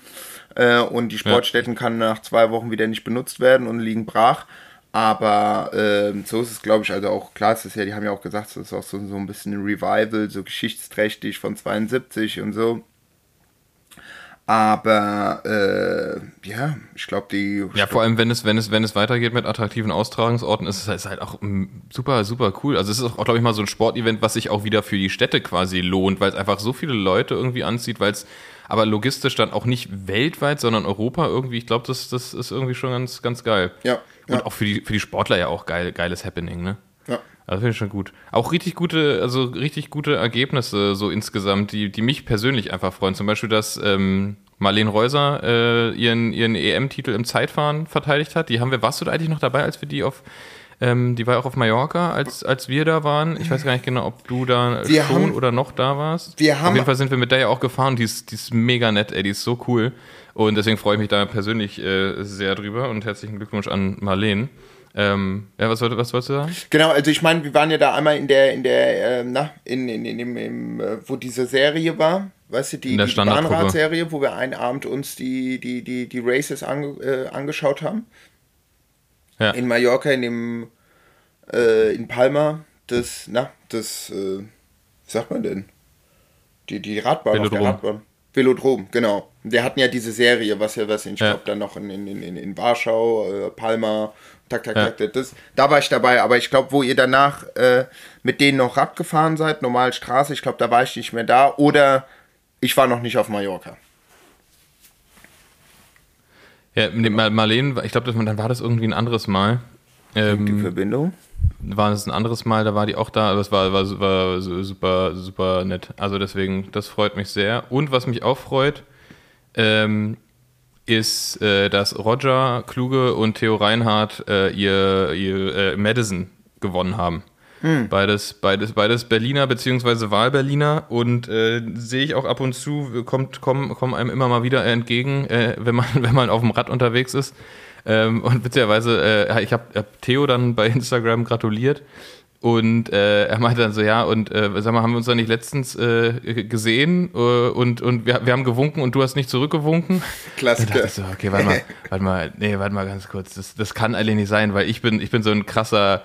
äh, und die Sportstätten ja. kann nach zwei Wochen wieder nicht benutzt werden und liegen brach. Aber äh, so ist es, glaube ich, also auch klar, es ist ja, die haben ja auch gesagt, es ist auch so, so ein bisschen ein Revival, so geschichtsträchtig von 72 und so. Aber äh, ja, ich glaube, die. Ja, vor allem, wenn es, wenn es, wenn es weitergeht mit attraktiven Austragungsorten, ist es halt, ist halt auch super, super cool. Also es ist auch, glaube ich, mal so ein Sportevent, was sich auch wieder für die Städte quasi lohnt, weil es einfach so viele Leute irgendwie anzieht, weil es aber logistisch dann auch nicht weltweit, sondern Europa irgendwie, ich glaube, das, das ist irgendwie schon ganz, ganz geil. Ja. Und ja. auch für die, für die Sportler ja auch geil, geiles Happening, ne? Also finde ich schon gut. Auch richtig gute, also richtig gute Ergebnisse so insgesamt, die, die mich persönlich einfach freuen. Zum Beispiel, dass ähm, Marlene Reuser äh, ihren, ihren EM-Titel im Zeitfahren verteidigt hat. Die haben wir, warst du da eigentlich noch dabei, als wir die auf ähm, die war auch auf Mallorca, als, als wir da waren. Ich weiß gar nicht genau, ob du da wir schon haben, oder noch da warst. Wir haben, auf jeden Fall sind wir mit der ja auch gefahren. Die ist, die ist mega nett, ey, die ist so cool. Und deswegen freue ich mich da persönlich äh, sehr drüber und herzlichen Glückwunsch an Marlene. Ähm, ja, was, was wolltest du sagen? Genau, also ich meine, wir waren ja da einmal in der, in der, äh, na, in, in, in, in, in, äh, wo diese Serie war, weißt du, die, die Bahnradserie, wo wir einen Abend uns die, die, die, die Races ange, äh, angeschaut haben. Ja. In Mallorca, in dem, äh, in Palma, das, na, das, äh, wie sagt man denn? Die, die Radbahn Velodrom. auf der Radbahn. Velodrom, genau. Wir hatten ja diese Serie, was ja, was ich ja. glaube, dann noch in, in, in, in Warschau, äh, Palma tak, tak, ja. tak. Das, da war ich dabei, aber ich glaube, wo ihr danach äh, mit denen noch Rad gefahren seid, normal Straße, ich glaube, da war ich nicht mehr da. Oder ich war noch nicht auf Mallorca. Ja, Marlene, ich glaube, dann war das irgendwie ein anderes Mal. Ähm, die Verbindung? War es ein anderes Mal, da war die auch da, aber es war, war, war super, super nett. Also deswegen, das freut mich sehr. Und was mich auch freut, ähm, ist, äh, dass Roger Kluge und Theo Reinhardt äh, ihr, ihr äh, Madison gewonnen haben. Hm. Beides, beides, beides Berliner bzw. Wahlberliner und äh, sehe ich auch ab und zu, kommt, kommen, kommen einem immer mal wieder entgegen, äh, wenn, man, wenn man auf dem Rad unterwegs ist. Ähm, und witzigerweise, äh, ich habe hab Theo dann bei Instagram gratuliert und äh, er meinte dann so, ja, und äh, sag mal, haben wir uns da nicht letztens äh, gesehen äh, und, und wir, wir haben gewunken und du hast nicht zurückgewunken? Klassiker. Ich so, okay, warte mal, warte mal, nee, warte mal ganz kurz. Das, das kann eigentlich nicht sein, weil ich bin, ich bin so ein krasser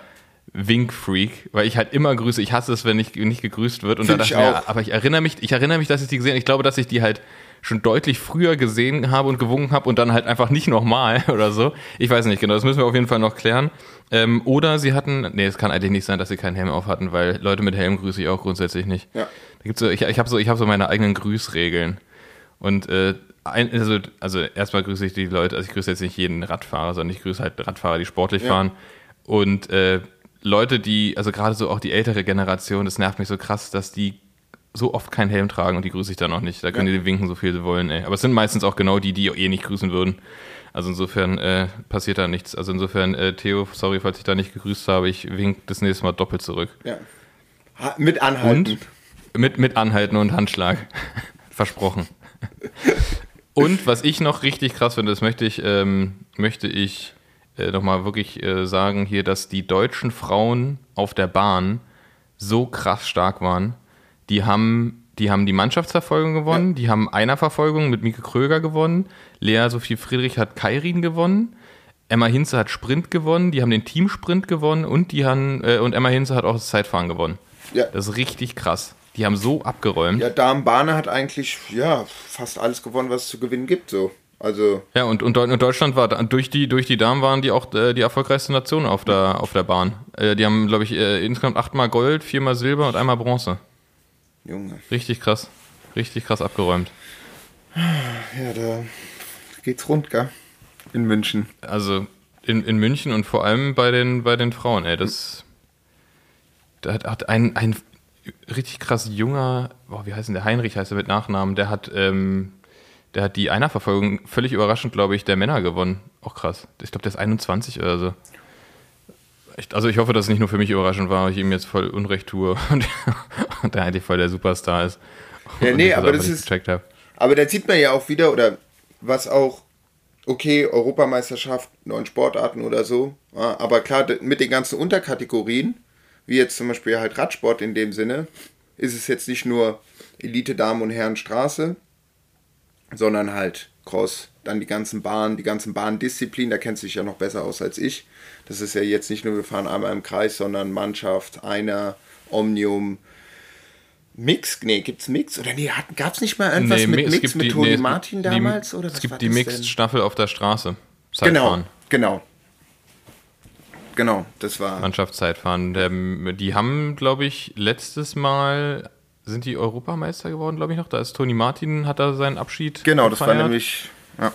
Wink-Freak, weil ich halt immer grüße. Ich hasse es, wenn nicht, nicht gegrüßt wird. Und Find da dachte ich mir, aber ich erinnere mich, ich erinnere mich, dass ich die gesehen habe. Ich glaube, dass ich die halt schon deutlich früher gesehen habe und gewunken habe und dann halt einfach nicht nochmal oder so. Ich weiß nicht genau, das müssen wir auf jeden Fall noch klären. Ähm, oder sie hatten, nee, es kann eigentlich nicht sein, dass sie keinen Helm auf hatten, weil Leute mit Helm grüße ich auch grundsätzlich nicht. Ja. Da gibt's so, ich ich habe so, hab so meine eigenen Grüßregeln. Und äh, ein, also, also erstmal grüße ich die Leute, also ich grüße jetzt nicht jeden Radfahrer, sondern ich grüße halt Radfahrer, die sportlich ja. fahren. Und äh, Leute, die, also gerade so auch die ältere Generation, das nervt mich so krass, dass die so oft keinen Helm tragen und die grüße ich dann auch nicht. Da können ja. die winken, so viel sie wollen, ey. Aber es sind meistens auch genau die, die eh nicht grüßen würden. Also insofern äh, passiert da nichts. Also insofern, äh, Theo, sorry, falls ich da nicht gegrüßt habe, ich wink das nächste Mal doppelt zurück. Ja. Ha mit Anhalten. Und mit, mit Anhalten und Handschlag. Versprochen. und was ich noch richtig krass finde, das möchte ich, ähm, möchte ich äh, nochmal wirklich äh, sagen hier, dass die deutschen Frauen auf der Bahn so krass stark waren. Die haben die haben die Mannschaftsverfolgung gewonnen, ja. die haben Einerverfolgung mit Mieke Kröger gewonnen, Lea Sophie Friedrich hat Kairin gewonnen, Emma Hinze hat Sprint gewonnen, die haben den Teamsprint gewonnen und die haben äh, und Emma Hinze hat auch das Zeitfahren gewonnen. Ja. Das ist richtig krass. Die haben so abgeräumt. Ja, Damenbahne hat eigentlich ja fast alles gewonnen, was es zu gewinnen gibt. So. Also ja, und, und, Deutschland war durch die, durch die Damen waren die auch äh, die erfolgreichste Nation auf der, auf der Bahn. Äh, die haben, glaube ich, äh, insgesamt achtmal Gold, viermal Silber und einmal Bronze. Junge. Richtig krass. Richtig krass abgeräumt. Ja, da geht's rund, gell? In München. Also in, in München und vor allem bei den, bei den Frauen, ey. Das. Da hat, ein, ein richtig krass junger, boah, wie heißt denn der? Heinrich heißt er mit Nachnamen, der hat. Ähm, der hat die Einerverfolgung völlig überraschend, glaube ich, der Männer gewonnen. Auch krass. Ich glaube, der ist 21 oder so. Ich, also ich hoffe, dass es nicht nur für mich überraschend war, weil ich ihm jetzt voll Unrecht tue und, und der eigentlich voll der Superstar ist. Ja, nee, aber das ist. Aber da sieht man ja auch wieder, oder was auch, okay, Europameisterschaft, neun Sportarten oder so. Aber klar, mit den ganzen Unterkategorien, wie jetzt zum Beispiel halt Radsport in dem Sinne, ist es jetzt nicht nur Elite, Damen und Herren Straße, sondern halt Cross, dann die ganzen Bahnen, die ganzen Bahndisziplinen, da kennt sich ja noch besser aus als ich. Das ist ja jetzt nicht nur, wir fahren einmal im Kreis, sondern Mannschaft, einer, Omnium, Mix? Nee, gibt's Mix? Oder nee, gab es nicht mal irgendwas nee, mit Mix mit Toni nee, Martin damals? Die, oder es gibt die Mixed-Staffel auf der Straße. Zeitfahren. Genau, genau. Genau, das war. Mannschaftszeitfahren. Die haben, glaube ich, letztes Mal sind die Europameister geworden, glaube ich noch. Da ist Toni Martin, hat da seinen Abschied. Genau, gefeiert. das war nämlich. Ja.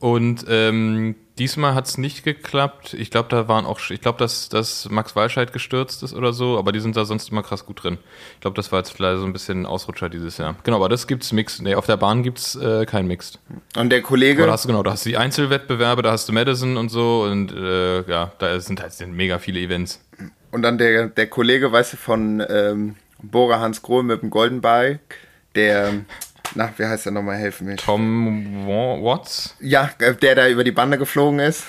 Und ähm, diesmal hat es nicht geklappt. Ich glaube, da waren auch, ich glaube, dass, dass Max Walscheid gestürzt ist oder so, aber die sind da sonst immer krass gut drin. Ich glaube, das war jetzt vielleicht so ein bisschen ein Ausrutscher dieses Jahr. Genau, aber das gibt's Mix. Nee, auf der Bahn gibt's äh, kein Mixed. Und der Kollege. Aber da hast du genau, da hast du die Einzelwettbewerbe, da hast du Madison und so und äh, ja, da sind halt sind mega viele Events. Und dann der, der Kollege, weißt du, von ähm, Bora Hans Grohl mit dem Golden Bike, der, na, wie heißt der nochmal, helfen mir. Tom Watts? Ja, der da über die Bande geflogen ist.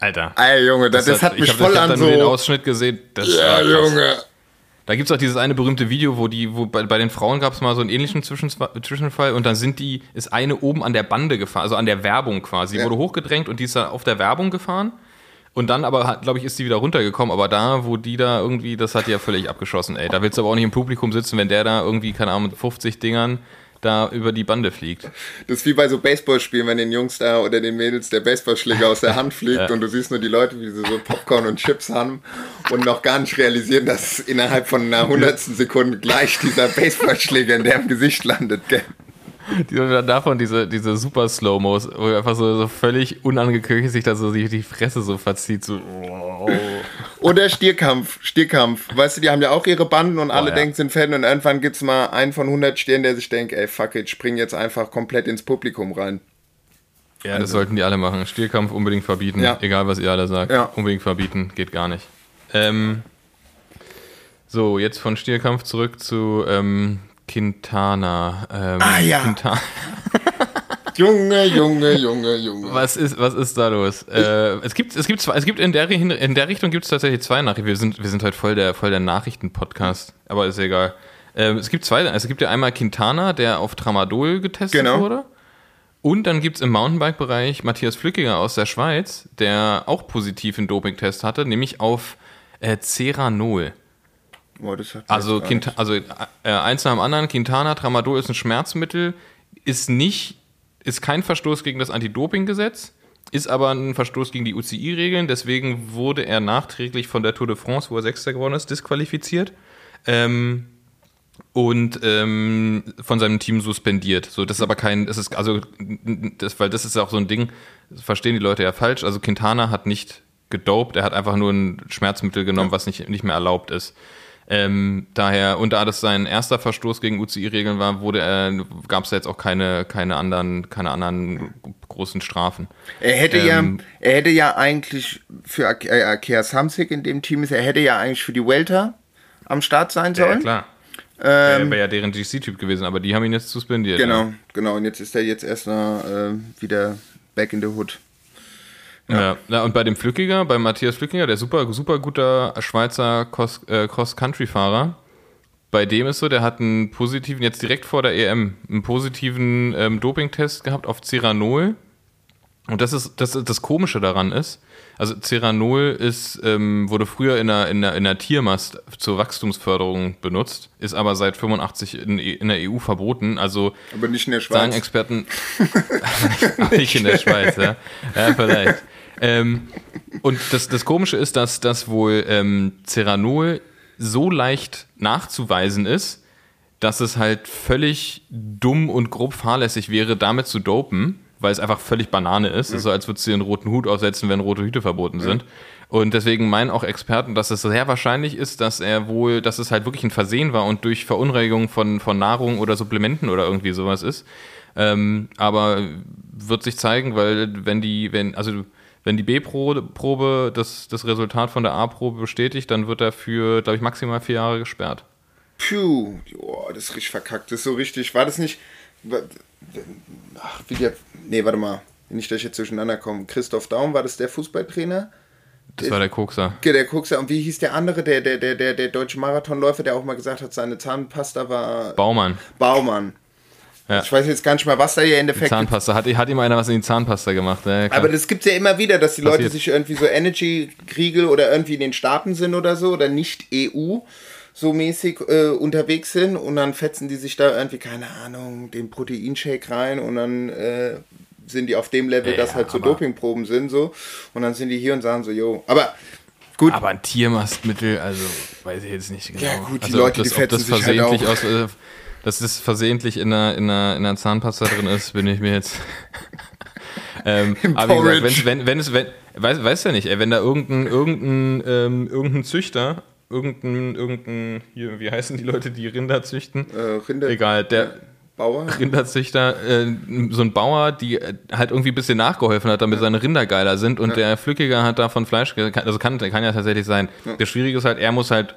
Alter. Alter, Junge, das, das hat, hat mich hab, voll ich an so... Ich den Ausschnitt gesehen. Ja, Junge. Da gibt es auch dieses eine berühmte Video, wo die, wo bei, bei den Frauen gab es mal so einen ähnlichen Zwischenfall und dann sind die, ist eine oben an der Bande gefahren, also an der Werbung quasi. Ja. Wurde hochgedrängt und die ist da auf der Werbung gefahren. Und dann aber, glaube ich, ist die wieder runtergekommen. Aber da, wo die da irgendwie, das hat die ja völlig abgeschossen, ey. Da willst du aber auch nicht im Publikum sitzen, wenn der da irgendwie, keine Ahnung, mit 50 Dingern da über die Bande fliegt. Das ist wie bei so Baseballspielen, wenn den Jungs da oder den Mädels der Baseballschläger aus der Hand fliegt ja. und du siehst nur die Leute, wie sie so Popcorn und Chips haben und noch gar nicht realisieren, dass innerhalb von einer hundertsten Sekunde gleich dieser Baseballschläger in deren Gesicht landet, gell? Die, davon diese, diese super Slow-Mos, wo einfach so, so völlig unangekündigt sich da so die, die Fresse so verzieht. So. Oder Stierkampf, Stierkampf. Weißt du, die haben ja auch ihre Banden und alle oh, ja. denken, sind Fan und irgendwann gibt es mal einen von 100 Stieren, der sich denkt, ey, fuck it, spring jetzt einfach komplett ins Publikum rein. Ja, also. das sollten die alle machen. Stierkampf unbedingt verbieten, ja. egal was ihr alle sagt. Ja. Unbedingt verbieten, geht gar nicht. Ähm, So, jetzt von Stierkampf zurück zu ähm, Quintana. Ähm, ah ja. Quintana. Junge, Junge, Junge, Junge. Was ist, was ist da los? Äh, es gibt, es gibt, es gibt in der, in der Richtung gibt es tatsächlich zwei Nachrichten. Wir sind, wir sind heute voll der, voll der Nachrichten-Podcast, aber ist egal. Äh, es gibt zwei, es gibt ja einmal Quintana, der auf Tramadol getestet genau. wurde. Und dann gibt es im Mountainbike-Bereich Matthias Flückiger aus der Schweiz, der auch positiv einen Dopingtest hatte, nämlich auf äh, Ceranol. Boah, also, also äh, eins nach dem anderen, Quintana, Tramadol ist ein Schmerzmittel, ist nicht ist kein Verstoß gegen das Anti-Doping-Gesetz, ist aber ein Verstoß gegen die UCI-Regeln. Deswegen wurde er nachträglich von der Tour de France, wo er Sechster geworden ist, disqualifiziert. Ähm, und ähm, von seinem Team suspendiert. So, das ist aber kein, das ist also, das, weil das ist auch so ein Ding, das verstehen die Leute ja falsch. Also Quintana hat nicht gedopt, er hat einfach nur ein Schmerzmittel genommen, ja. was nicht, nicht mehr erlaubt ist. Ähm, daher, und da das sein erster Verstoß gegen UCI-Regeln war, wurde er, gab es jetzt auch keine, keine anderen, keine anderen großen Strafen. Er hätte ähm, ja, er hätte ja eigentlich für äh, Akea Samsic in dem Team ist, er hätte ja eigentlich für die Welter am Start sein sollen. Ja, klar. Ähm, wäre ja deren GC-Typ gewesen, aber die haben ihn jetzt suspendiert. Genau, ja. genau. Und jetzt ist er jetzt erstmal äh, wieder back in the hood. Ja. ja. und bei dem Flückiger, bei Matthias Flückiger, der super, super guter Schweizer äh, Cross-Country-Fahrer, bei dem ist so, der hat einen positiven, jetzt direkt vor der EM, einen positiven ähm, Dopingtest gehabt auf Ceranol. Und das ist, das, das Komische daran ist, also Ceranol ist, ähm, wurde früher in der, in, der, in der Tiermast zur Wachstumsförderung benutzt, ist aber seit 85 in, in der EU verboten. Also aber nicht in der Schweiz. Sagen Experten, nicht in der Schweiz, ja, ja vielleicht. Ähm, und das, das Komische ist, dass, dass wohl ähm, Ceranol so leicht nachzuweisen ist, dass es halt völlig dumm und grob fahrlässig wäre, damit zu dopen, weil es einfach völlig Banane ist. Mhm. ist so, als würdest du dir einen roten Hut aussetzen, wenn rote Hüte verboten mhm. sind. Und deswegen meinen auch Experten, dass es sehr wahrscheinlich ist, dass er wohl, dass es halt wirklich ein Versehen war und durch Verunreinigung von, von Nahrung oder Supplementen oder irgendwie sowas ist. Ähm, aber wird sich zeigen, weil wenn die, wenn, also wenn die B-Probe das, das Resultat von der A-Probe bestätigt, dann wird er für, glaube ich, maximal vier Jahre gesperrt. Puh, oh, das ist richtig verkackt. Das ist so richtig. War das nicht. Ach, wie der. Nee, warte mal. Dass ich jetzt durcheinander komme. Christoph Daum, war das der Fußballtrainer? Das war der Kokser. Der Kokser. Und wie hieß der andere, der, der, der, der, der deutsche Marathonläufer, der auch mal gesagt hat, seine Zahnpasta war. Baumann. Baumann. Ja. Ich weiß jetzt gar nicht mal, was da hier in Endeffekt. Zahnpasta. Hat, hat ihm einer was in die Zahnpasta gemacht. Ja, Aber das gibt es ja immer wieder, dass die Passiert. Leute sich irgendwie so Energy-Kriegel oder irgendwie in den Staaten sind oder so oder nicht EU so mäßig äh, unterwegs sind und dann fetzen die sich da irgendwie, keine Ahnung, den Proteinshake rein und dann äh, sind die auf dem Level, ja, dass halt so Dopingproben sind so und dann sind die hier und sagen so, yo, aber gut. Aber ein Tiermastmittel, also weiß ich jetzt nicht genau. Ja gut, die also, Leute, das, die fetzen sich halt auch. Aus, äh, dass das versehentlich in einer, in, einer, in einer Zahnpasta drin ist, bin ich mir jetzt. ähm, aber wie gesagt, wenn, wenn, wenn es, wenn, weiß, weiß ja nicht, ey, wenn da irgendein, irgendein, ähm, irgendein Züchter, irgendein, irgendein, hier, wie heißen die Leute, die Rinder züchten? Äh, Rinder. Egal, der. Bauer? Rinderzüchter, äh, so ein Bauer, die äh, halt irgendwie ein bisschen nachgeholfen hat, damit ja. seine Rinder geiler sind und ja. der Flückiger hat davon Fleisch, also kann, kann ja tatsächlich sein. Ja. Das Schwierige ist halt, er muss halt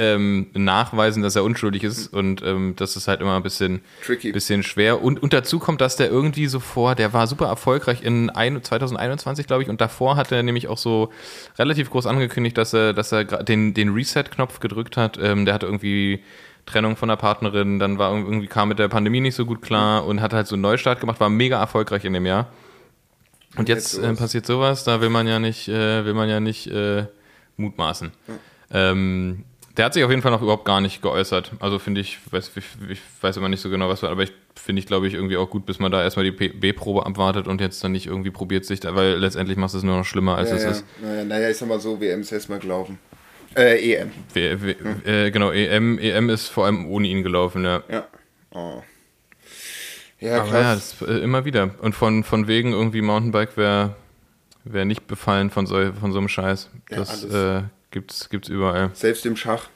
ähm, nachweisen, dass er unschuldig ist. Und ähm, das ist halt immer ein bisschen, Tricky. bisschen schwer. Und, und dazu kommt, dass der irgendwie so vor, der war super erfolgreich in ein, 2021, glaube ich. Und davor hat er nämlich auch so relativ groß angekündigt, dass er, dass er den, den Reset-Knopf gedrückt hat. Ähm, der hatte irgendwie Trennung von der Partnerin, dann war irgendwie kam mit der Pandemie nicht so gut klar und hat halt so einen Neustart gemacht, war mega erfolgreich in dem Jahr. Und jetzt äh, passiert sowas, da will man ja nicht, äh, will man ja nicht äh, mutmaßen. Ja. Ähm, der hat sich auf jeden Fall noch überhaupt gar nicht geäußert. Also finde ich, weiß, ich, ich, weiß immer nicht so genau, was war, aber ich finde ich, glaube ich, irgendwie auch gut, bis man da erstmal die B-Probe abwartet und jetzt dann nicht irgendwie probiert sich, da, weil letztendlich macht es nur noch schlimmer, als ja, es ja. ist. Naja, naja, ich sag mal so, WM ist erstmal gelaufen. Äh, EM. W, w, hm. äh, genau, EM, EM ist vor allem ohne ihn gelaufen, ja. Ja. Oh. Ja, krass. Aber ja, das, äh, immer wieder. Und von, von wegen irgendwie Mountainbike wäre wär nicht befallen von so, von so einem Scheiß. Das äh, Gibt's, gibt's überall. Selbst im Schach.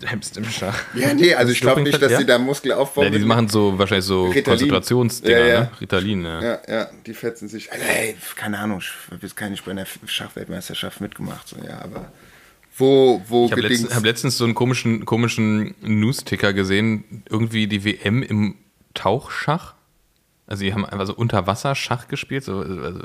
Selbst im Schach. Ja, nee, also ich glaube nicht, dass ja? sie da Muskel aufbauen. Ja, die machen so wahrscheinlich so Konzentrationsdinger, ja, ja. ne? Ritalin, ja. Ja, ja, die fetzen sich. Also, ey, keine Ahnung, ich habe jetzt keine bei einer Schachweltmeisterschaft mitgemacht, so, ja, aber wo, wo Ich habe letztens, hab letztens so einen komischen, komischen News-Ticker gesehen, irgendwie die WM im Tauchschach. Also die haben einfach so Unterwasserschach gespielt, so also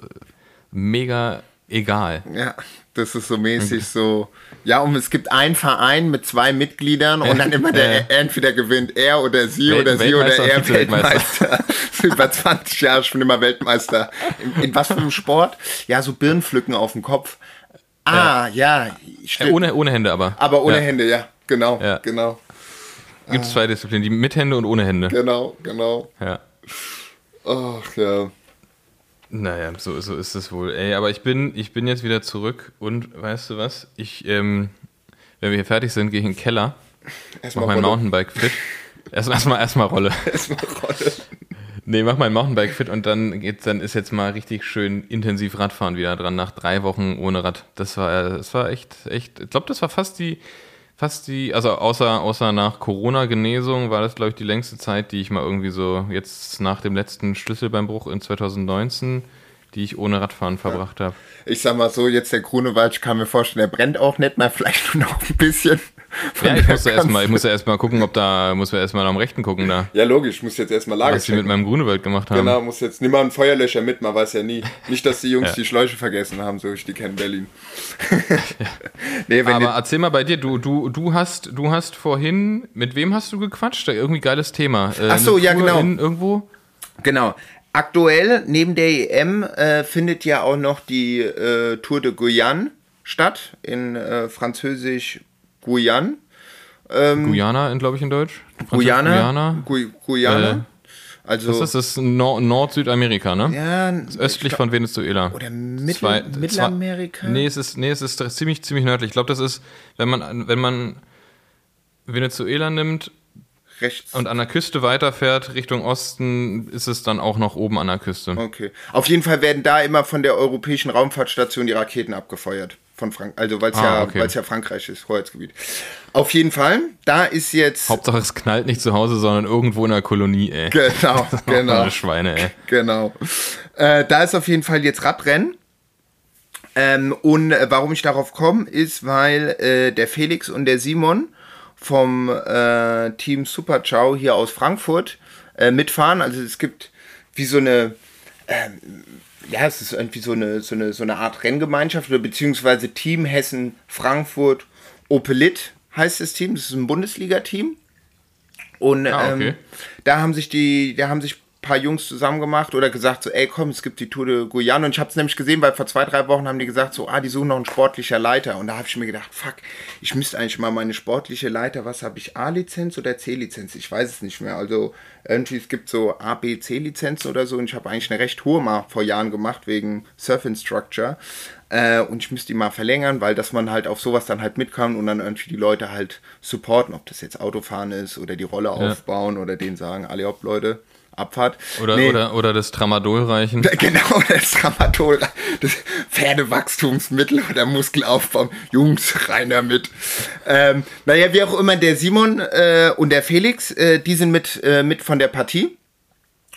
mega egal. Ja, das ist so mäßig so. Ja, und es gibt einen Verein mit zwei Mitgliedern und dann immer der entweder gewinnt er oder sie Welt, oder sie oder er Weltmeister. Über 20 Jahre schon immer Weltmeister. In, in was für einem Sport? Ja, so Birnenpflücken auf dem Kopf. Ah, ja. ja ohne, ohne Hände aber. Aber ohne ja. Hände, ja. Genau, ja. genau. Gibt es zwei Disziplinen, die mit Hände und ohne Hände. Genau, genau. Ja. Ach ja. Naja, so, so ist es wohl. Ey, aber ich bin, ich bin jetzt wieder zurück und weißt du was? Ich, ähm, wenn wir hier fertig sind, gehe ich in den Keller, erstmal mach mein Mountainbike fit. Erstmal erstmal erstmal Rolle. Erstmal Rolle. Nee, mach mein Mountainbike fit und dann geht's, dann ist jetzt mal richtig schön intensiv Radfahren wieder dran nach drei Wochen ohne Rad. Das war, das war echt, echt. Ich glaube, das war fast die, fast die, also außer, außer nach Corona-Genesung war das, glaube ich, die längste Zeit, die ich mal irgendwie so jetzt nach dem letzten Schlüsselbeinbruch in 2019 die ich ohne Radfahren verbracht ja. habe. Ich sag mal so, jetzt der Grunewald, ich kann mir vorstellen, der brennt auch nicht mehr, vielleicht nur noch ein bisschen. Ja, ich muss, ja erstmal, ich muss ja erstmal gucken, ob da, muss ja erstmal am Rechten gucken da. Ja, logisch, ich muss jetzt erstmal Lager Was sie mit meinem Grunewald gemacht haben. Genau, muss jetzt, nimm mal einen Feuerlöscher mit, man weiß ja nie. Nicht, dass die Jungs ja. die Schläuche vergessen haben, so ich die kenne Berlin. nee, Aber erzähl mal bei dir, du, du, du hast, du hast vorhin, mit wem hast du gequatscht? Irgendwie geiles Thema. Äh, Ach so, ja, genau. irgendwo? Genau. Aktuell, neben der EM, äh, findet ja auch noch die äh, Tour de Guyane statt, in äh, Französisch Guyane. Ähm, Guyana, glaube ich, in Deutsch. Guyana. Guyana. Gu Guyana. Äh, also, das ist das Nord-Südamerika, ne? Ja. östlich glaub, von Venezuela. Oder Mittel zwei, Mittelamerika? Zwei, nee, es ist, nee, es ist ziemlich, ziemlich nördlich. Ich glaube, das ist, wenn man, wenn man Venezuela nimmt rechts. Und an der Küste weiterfährt, Richtung Osten, ist es dann auch noch oben an der Küste. Okay. Auf jeden Fall werden da immer von der Europäischen Raumfahrtstation die Raketen abgefeuert. Von Frank also weil es ah, ja, okay. ja Frankreich ist, Hoheitsgebiet. Auf jeden Fall, da ist jetzt. Hauptsache es knallt nicht zu Hause, sondern irgendwo in der Kolonie, ey. Genau, genau. Schweine, ey. Genau. Äh, da ist auf jeden Fall jetzt Radrennen. Ähm, und äh, warum ich darauf komme, ist, weil äh, der Felix und der Simon vom äh, Team Super Ciao hier aus Frankfurt äh, mitfahren. Also es gibt wie so eine, äh, ja, es ist irgendwie so eine, so eine, so eine Art Renngemeinschaft oder beziehungsweise Team Hessen Frankfurt Opelit heißt das Team. Das ist ein Bundesliga-Team. Und ah, okay. ähm, da haben sich die, da haben sich paar Jungs zusammen gemacht oder gesagt so, ey komm, es gibt die Tour de Guyane. Und ich habe es nämlich gesehen, weil vor zwei, drei Wochen haben die gesagt so, ah, die suchen noch einen sportlicher Leiter. Und da habe ich mir gedacht, fuck, ich müsste eigentlich mal meine sportliche Leiter, was habe ich, A-Lizenz oder C-Lizenz? Ich weiß es nicht mehr, also irgendwie, es gibt so A, B, C-Lizenzen oder so. Und ich habe eigentlich eine recht hohe mal vor Jahren gemacht wegen Surf Instructor. Äh, und ich müsste die mal verlängern, weil dass man halt auf sowas dann halt mitkommt und dann irgendwie die Leute halt supporten, ob das jetzt Autofahren ist oder die Rolle ja. aufbauen oder denen sagen, alle hopp Leute, Abfahrt. Oder, nee. oder, oder das Tramadol reichen. Genau, das Tramadol, das Pferdewachstumsmittel oder Muskelaufbau. Jungs, rein damit. Ähm, naja, wie auch immer, der Simon äh, und der Felix, äh, die sind mit, äh, mit von der Partie.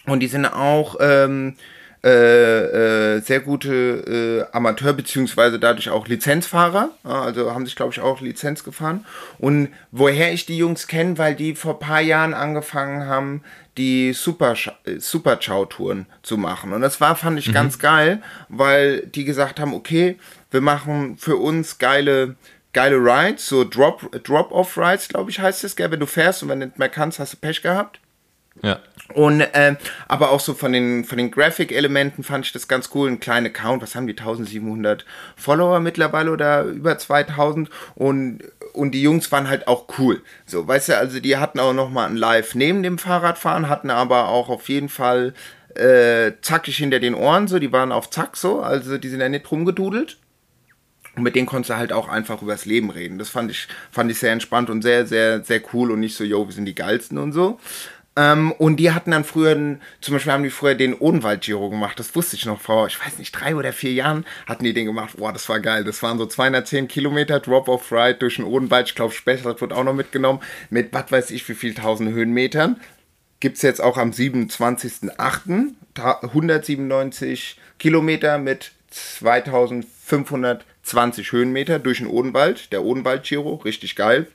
Und die sind auch ähm, äh, äh, sehr gute äh, Amateur- beziehungsweise dadurch auch Lizenzfahrer. also haben sich, glaube ich, auch Lizenz gefahren. Und woher ich die Jungs kenne, weil die vor ein paar Jahren angefangen haben, die Super, Super Chow-Touren zu machen. Und das war, fand ich, mhm. ganz geil, weil die gesagt haben, okay, wir machen für uns geile geile Rides, so Drop, Drop-Off-Rides, glaube ich, heißt es, gell? Wenn du fährst und wenn du nicht mehr kannst, hast du Pech gehabt. Ja. Und äh, aber auch so von den von den Graphic-Elementen fand ich das ganz cool. Ein kleiner Account, was haben die 1700 Follower mittlerweile oder über 2000 und und die Jungs waren halt auch cool. So, weißt du, also die hatten auch noch mal ein Live neben dem Fahrradfahren, hatten aber auch auf jeden Fall äh, zackig hinter den Ohren. So, die waren auf Zack so, also die sind ja nicht rumgedudelt. Und mit denen konntest du halt auch einfach übers Leben reden. Das fand ich, fand ich sehr entspannt und sehr, sehr, sehr cool und nicht so, yo, wir sind die geilsten und so. Ähm, und die hatten dann früher, zum Beispiel haben die früher den Odenwald-Giro gemacht. Das wusste ich noch vor, ich weiß nicht, drei oder vier Jahren hatten die den gemacht. Boah, das war geil. Das waren so 210 Kilometer Drop-Off-Ride durch den Odenwald. Ich glaube, das wird auch noch mitgenommen. Mit was weiß ich wie viel tausend Höhenmetern. Gibt es jetzt auch am 27.08. 197 Kilometer mit 2500 20 Höhenmeter durch den Odenwald, der Odenwald-Giro, richtig geil.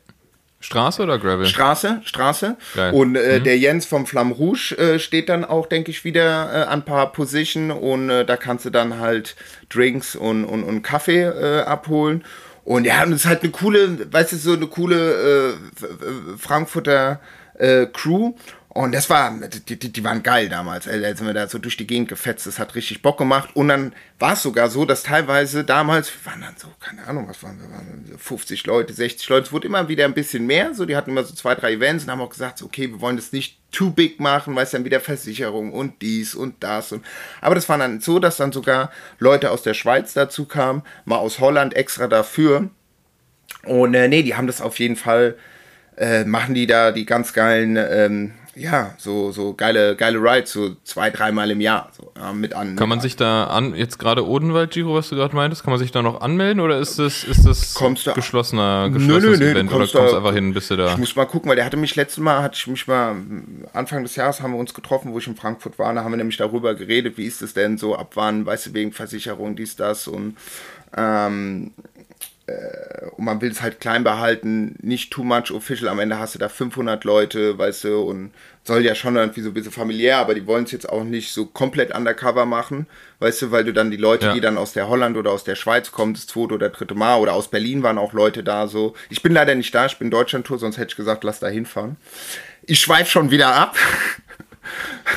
Straße oder Gravel? Straße, Straße. Geil. Und äh, mhm. der Jens vom Flamme Rouge äh, steht dann auch, denke ich, wieder äh, an ein paar Position und äh, da kannst du dann halt Drinks und, und, und Kaffee äh, abholen. Und ja, und es ist halt eine coole, weißt du, so eine coole äh, Frankfurter Crew. Und das war, die, die, die waren geil damals. Da sind wir da so durch die Gegend gefetzt. Das hat richtig Bock gemacht. Und dann war es sogar so, dass teilweise damals, wir waren dann so, keine Ahnung, was waren wir, waren 50 Leute, 60 Leute. Es wurde immer wieder ein bisschen mehr. So, die hatten immer so zwei, drei Events und haben auch gesagt, so, okay, wir wollen das nicht too big machen, weil es dann wieder Versicherung und dies und das. Und, aber das war dann so, dass dann sogar Leute aus der Schweiz dazu kamen, mal aus Holland extra dafür. Und äh, nee, die haben das auf jeden Fall, äh, machen die da die ganz geilen, ähm, ja, so, so geile, geile Rides, so zwei, dreimal im Jahr so, ja, mit an. Kann man sich da an, jetzt gerade Odenwald Giro, was du gerade meintest, kann man sich da noch anmelden oder ist das, ist das kommst du, geschlossener, geschlossenes nö, nö, Event kommst oder kommst du einfach hin, bis du da? Ich muss mal gucken, weil der hatte mich letztes Mal, hatte ich mich mal, Anfang des Jahres haben wir uns getroffen, wo ich in Frankfurt war, da haben wir nämlich darüber geredet, wie ist es denn so, ab wann, weißt du, wegen Versicherung, dies, das und ähm, äh, und man will es halt klein behalten, nicht too much official. Am Ende hast du da 500 Leute, weißt du, und soll ja schon irgendwie so ein bisschen familiär, aber die wollen es jetzt auch nicht so komplett undercover machen, weißt du, weil du dann die Leute, ja. die dann aus der Holland oder aus der Schweiz kommen, das zweite oder dritte Mal oder aus Berlin waren auch Leute da so. Ich bin leider nicht da, ich bin Deutschland-Tour, sonst hätte ich gesagt, lass da hinfahren. Ich schweife schon wieder ab.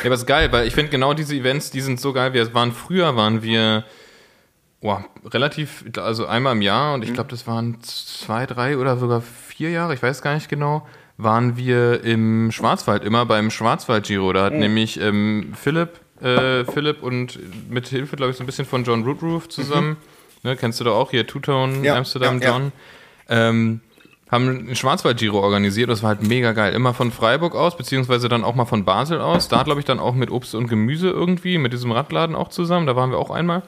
Ja, aber ist geil, weil ich finde genau diese Events, die sind so geil. Wir waren früher, waren wir Boah, relativ, also einmal im Jahr und ich mhm. glaube, das waren zwei, drei oder sogar vier Jahre, ich weiß gar nicht genau, waren wir im Schwarzwald, immer beim Schwarzwald-Giro. Da hat mhm. nämlich ähm, Philipp, äh, Philipp und mit Hilfe, glaube ich, so ein bisschen von John Rootroof zusammen, mhm. ne, kennst du doch auch hier, Two-Tone, ja, Amsterdam, ja, John, ja. Ähm, haben einen Schwarzwald-Giro organisiert. Das war halt mega geil. Immer von Freiburg aus, beziehungsweise dann auch mal von Basel aus. Da glaube ich dann auch mit Obst und Gemüse irgendwie, mit diesem Radladen auch zusammen. Da waren wir auch einmal.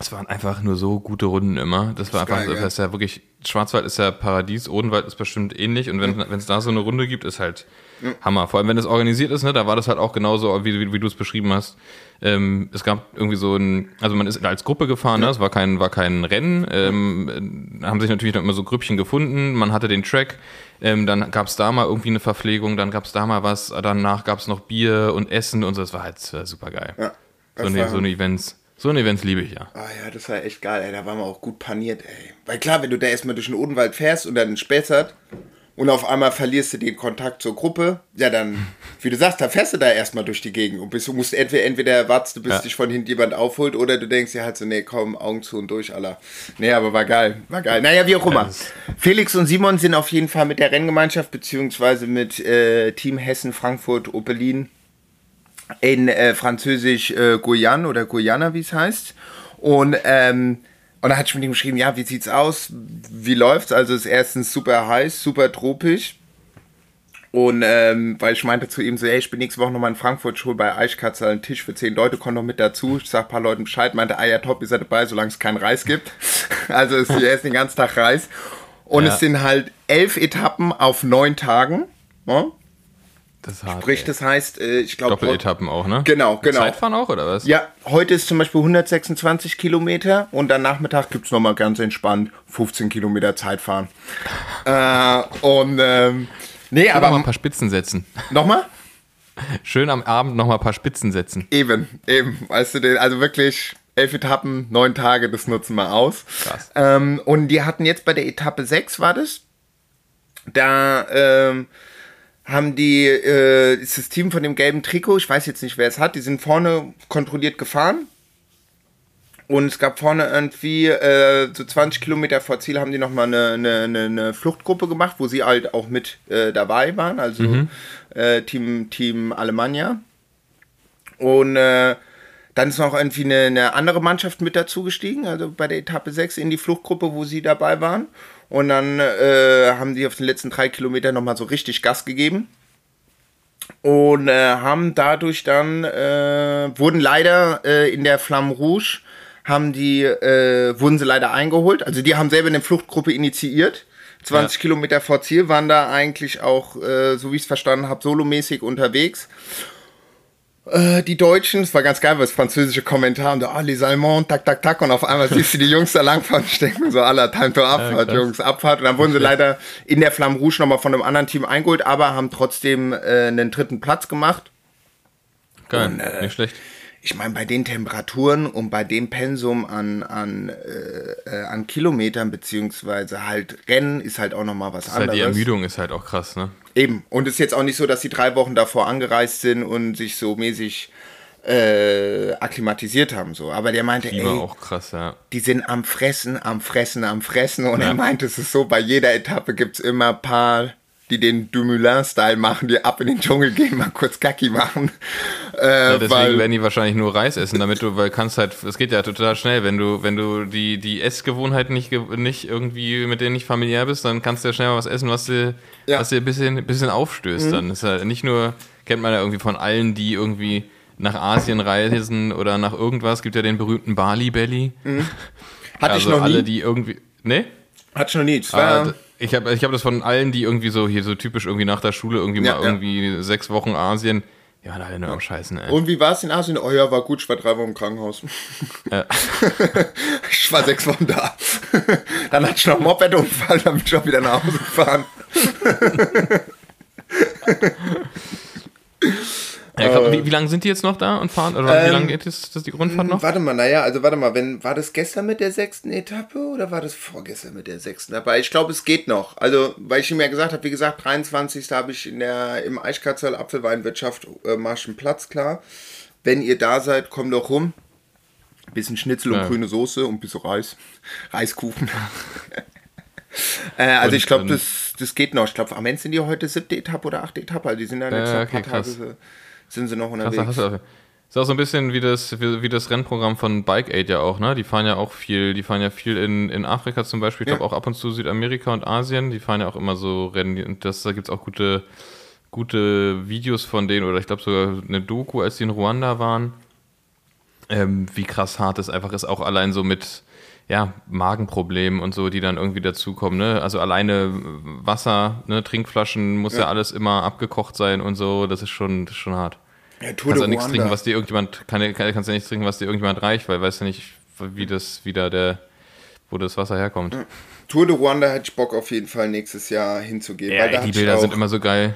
Es waren einfach nur so gute Runden immer. Das war das einfach, geil, das ist ja wirklich, Schwarzwald ist ja Paradies, Odenwald ist bestimmt ähnlich und wenn es da so eine Runde gibt, ist halt ja. Hammer. Vor allem, wenn es organisiert ist, ne, da war das halt auch genauso, wie, wie, wie du es beschrieben hast. Ähm, es gab irgendwie so ein, also man ist als Gruppe gefahren, ja. ne? es war kein, war kein Rennen, ähm, haben sich natürlich dann immer so Grüppchen gefunden, man hatte den Track, ähm, dann gab es da mal irgendwie eine Verpflegung, dann gab es da mal was, danach gab es noch Bier und Essen und so, das war halt äh, super geil. Ja, so, eine, so eine Events. So ein Events liebe ich ja. Ah ja, das war echt geil, ey. Da waren wir auch gut paniert, ey. Weil klar, wenn du da erstmal durch den Odenwald fährst und dann spätert und auf einmal verlierst du den Kontakt zur Gruppe, ja dann, wie du sagst, da fährst du da erstmal durch die Gegend und bist, du musst entweder, entweder erwartest, du bist ja. dich von hinten jemand aufholt oder du denkst ja halt so, nee, komm, Augen zu und durch, aller. Nee, aber war geil, war geil. Naja, wie auch immer. Felix und Simon sind auf jeden Fall mit der Renngemeinschaft beziehungsweise mit äh, Team Hessen, Frankfurt, Opelin in äh, Französisch äh, Guyane oder Guyana, wie es heißt. Und, ähm, und da hat ich mit ihm geschrieben, ja, wie sieht's aus? Wie läuft's? Also es ist erstens super heiß, super tropisch. Und ähm, weil ich meinte zu ihm so, ey, ich bin nächste Woche nochmal in Frankfurt, ich hol bei Eichkatzel einen Tisch für zehn Leute, komm noch mit dazu. Ich sag ein paar Leuten Bescheid, meinte, ah ja, top, ihr seid dabei, solange es keinen Reis gibt. also es, ist den ganzen Tag Reis. Und ja. es sind halt elf Etappen auf neun Tagen. Ne? Das hart, Sprich, ey. das heißt, äh, ich glaube. Doppeletappen auch, ne? Genau, genau. Zeitfahren auch, oder was? Ja, heute ist zum Beispiel 126 Kilometer und dann Nachmittag gibt es nochmal ganz entspannt 15 Kilometer Zeitfahren. äh, und, ähm, nee, aber. Noch mal ein paar Spitzen setzen. Nochmal? Schön am Abend nochmal ein paar Spitzen setzen. Eben, eben. Weißt du, also wirklich elf Etappen, neun Tage, das nutzen wir aus. Krass. Ähm, und die hatten jetzt bei der Etappe 6, war das? Da, ähm, haben die, äh, ist das Team von dem gelben Trikot, ich weiß jetzt nicht, wer es hat, die sind vorne kontrolliert gefahren. Und es gab vorne irgendwie, äh, so 20 Kilometer vor Ziel, haben die nochmal eine, eine, eine Fluchtgruppe gemacht, wo sie halt auch mit äh, dabei waren, also mhm. äh, Team, Team Alemannia. Und äh, dann ist noch irgendwie eine, eine andere Mannschaft mit dazugestiegen, also bei der Etappe 6 in die Fluchtgruppe, wo sie dabei waren. Und dann äh, haben die auf den letzten drei Kilometern nochmal so richtig Gas gegeben. Und äh, haben dadurch dann, äh, wurden leider äh, in der Flamme Rouge, haben die, äh, wurden sie leider eingeholt. Also die haben selber eine Fluchtgruppe initiiert. 20 ja. Kilometer vor Ziel waren da eigentlich auch, äh, so wie ich es verstanden habe, solomäßig unterwegs. Äh, die Deutschen, es war ganz geil, weil es französische Kommentare und so, ah, les Allemands, tak, tak, tak, und auf einmal siehst du die Jungs da langfahren, stecken so aller Time to Abfahrt, ja, Jungs, Abfahrt, und dann wurden sie leider in der Flamme Rouge nochmal von einem anderen Team eingeholt, aber haben trotzdem äh, einen dritten Platz gemacht. Geil, und, äh, nicht schlecht ich meine, bei den Temperaturen und bei dem Pensum an, an, äh, äh, an Kilometern, beziehungsweise halt Rennen, ist halt auch nochmal was anderes. Halt die Ermüdung ist halt auch krass, ne? Eben. Und es ist jetzt auch nicht so, dass sie drei Wochen davor angereist sind und sich so mäßig äh, akklimatisiert haben. So. Aber der meinte, Klima ey, auch krass, ja. die sind am Fressen, am Fressen, am Fressen. Und ja. er meinte, es ist so, bei jeder Etappe gibt es immer ein paar die den Dumoulin-Style machen, die ab in den Dschungel gehen, mal kurz Kacki machen. Äh, ja, deswegen weil, werden die wahrscheinlich nur Reis essen, damit du, weil kannst halt, es geht ja total schnell, wenn du, wenn du die, die Essgewohnheiten nicht, nicht irgendwie, mit denen nicht familiär bist, dann kannst du ja schnell mal was essen, was dir, ja. was dir ein bisschen, ein bisschen aufstößt. Mhm. Dann ist ja nicht nur, kennt man ja irgendwie von allen, die irgendwie nach Asien reisen oder nach irgendwas, gibt ja den berühmten Bali Belly. Mhm. Hatte also ich noch alle, nie. die irgendwie, ne? Hatte ich noch nie. Das war, ah, ich habe ich hab das von allen, die irgendwie so hier so typisch irgendwie nach der Schule irgendwie ja, mal ja. irgendwie sechs Wochen Asien. Ja, waren alle nur am Scheißen, ey. Und wie war es in Asien? Oh ja, war gut, ich war drei Wochen im Krankenhaus. Ja. ich war sechs Wochen da. Dann hatte ich noch einen Moped-Unfall, dann bin ich auch wieder nach Hause gefahren. Ja, glaub, wie, wie lange sind die jetzt noch da und fahren? Oder ähm, wie lange geht das, das die Grundfahrt noch? Warte mal, naja, also warte mal, wenn, war das gestern mit der sechsten Etappe oder war das vorgestern mit der sechsten Etappe? Ich glaube, es geht noch. Also, weil ich ihm ja gesagt habe, wie gesagt, 23. habe ich in der, im Eichkatzel Apfelweinwirtschaft äh, Marschen Platz klar. Wenn ihr da seid, kommt doch rum. Bisschen Schnitzel ja. und grüne Soße und ein bisschen Reis. Reiskuchen. äh, also und, ich glaube, das, das geht noch. Ich glaube, am Ende sind die heute siebte Etappe oder achte Etappe. Also die sind dann jetzt äh, okay, ein paar Tage sind sie noch unterwegs. Krass, hast ist auch so ein bisschen wie das, wie, wie, das Rennprogramm von Bike Aid ja auch, ne? Die fahren ja auch viel, die fahren ja viel in, in Afrika zum Beispiel, ich glaube auch ab und zu Südamerika und Asien, die fahren ja auch immer so Rennen und das, da gibt es auch gute, gute Videos von denen oder ich glaube sogar eine Doku, als die in Ruanda waren. Ähm, wie krass hart es einfach ist, auch allein so mit ja, Magenproblemen und so, die dann irgendwie dazukommen. Ne? Also alleine Wasser, ne? Trinkflaschen muss ja. ja alles immer abgekocht sein und so, das ist schon, das ist schon hart. Ja, Tour kannst ja nichts trinken, was dir irgendjemand, kann, kannst ja nichts trinken, was dir irgendjemand reicht, weil weißt du nicht, wie das wieder der, wo das Wasser herkommt. Ja. Tour de Rwanda hätte ich Bock auf jeden Fall nächstes Jahr hinzugehen. Ja, die Bilder sind immer so geil.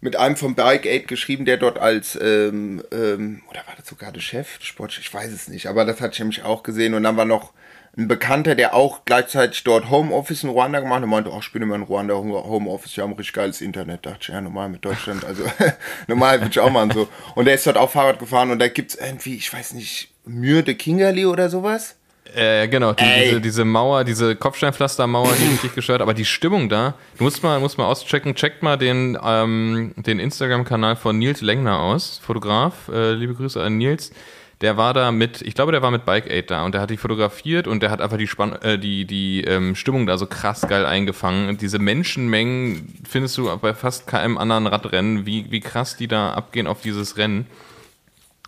Mit einem vom Bike Aid geschrieben, der dort als, ähm, ähm, oder war das sogar der Chef, Sport, ich weiß es nicht, aber das hatte ich nämlich auch gesehen. Und dann war noch ein Bekannter, der auch gleichzeitig dort Homeoffice in Ruanda gemacht hat, meinte, ach, ich bin immer in Ruanda Homeoffice, wir haben richtig geiles Internet. Da dachte ich, ja, normal mit Deutschland, also normal würde ich auch machen so. Und der ist dort auch Fahrrad gefahren und da gibt es irgendwie, ich weiß nicht, Mürde Kingerli oder sowas. Äh, genau, die, diese, diese Mauer, diese Kopfsteinpflastermauer, die richtig gestört, aber die Stimmung da, du musst mal, musst mal auschecken, checkt mal den, ähm, den Instagram-Kanal von Nils Lengner aus, Fotograf, äh, liebe Grüße an Nils der war da mit, ich glaube, der war mit Bike Aid da und der hat die fotografiert und der hat einfach die, Spann äh, die, die ähm, Stimmung da so krass geil eingefangen. Und diese Menschenmengen findest du bei fast keinem anderen Radrennen, wie, wie krass die da abgehen auf dieses Rennen.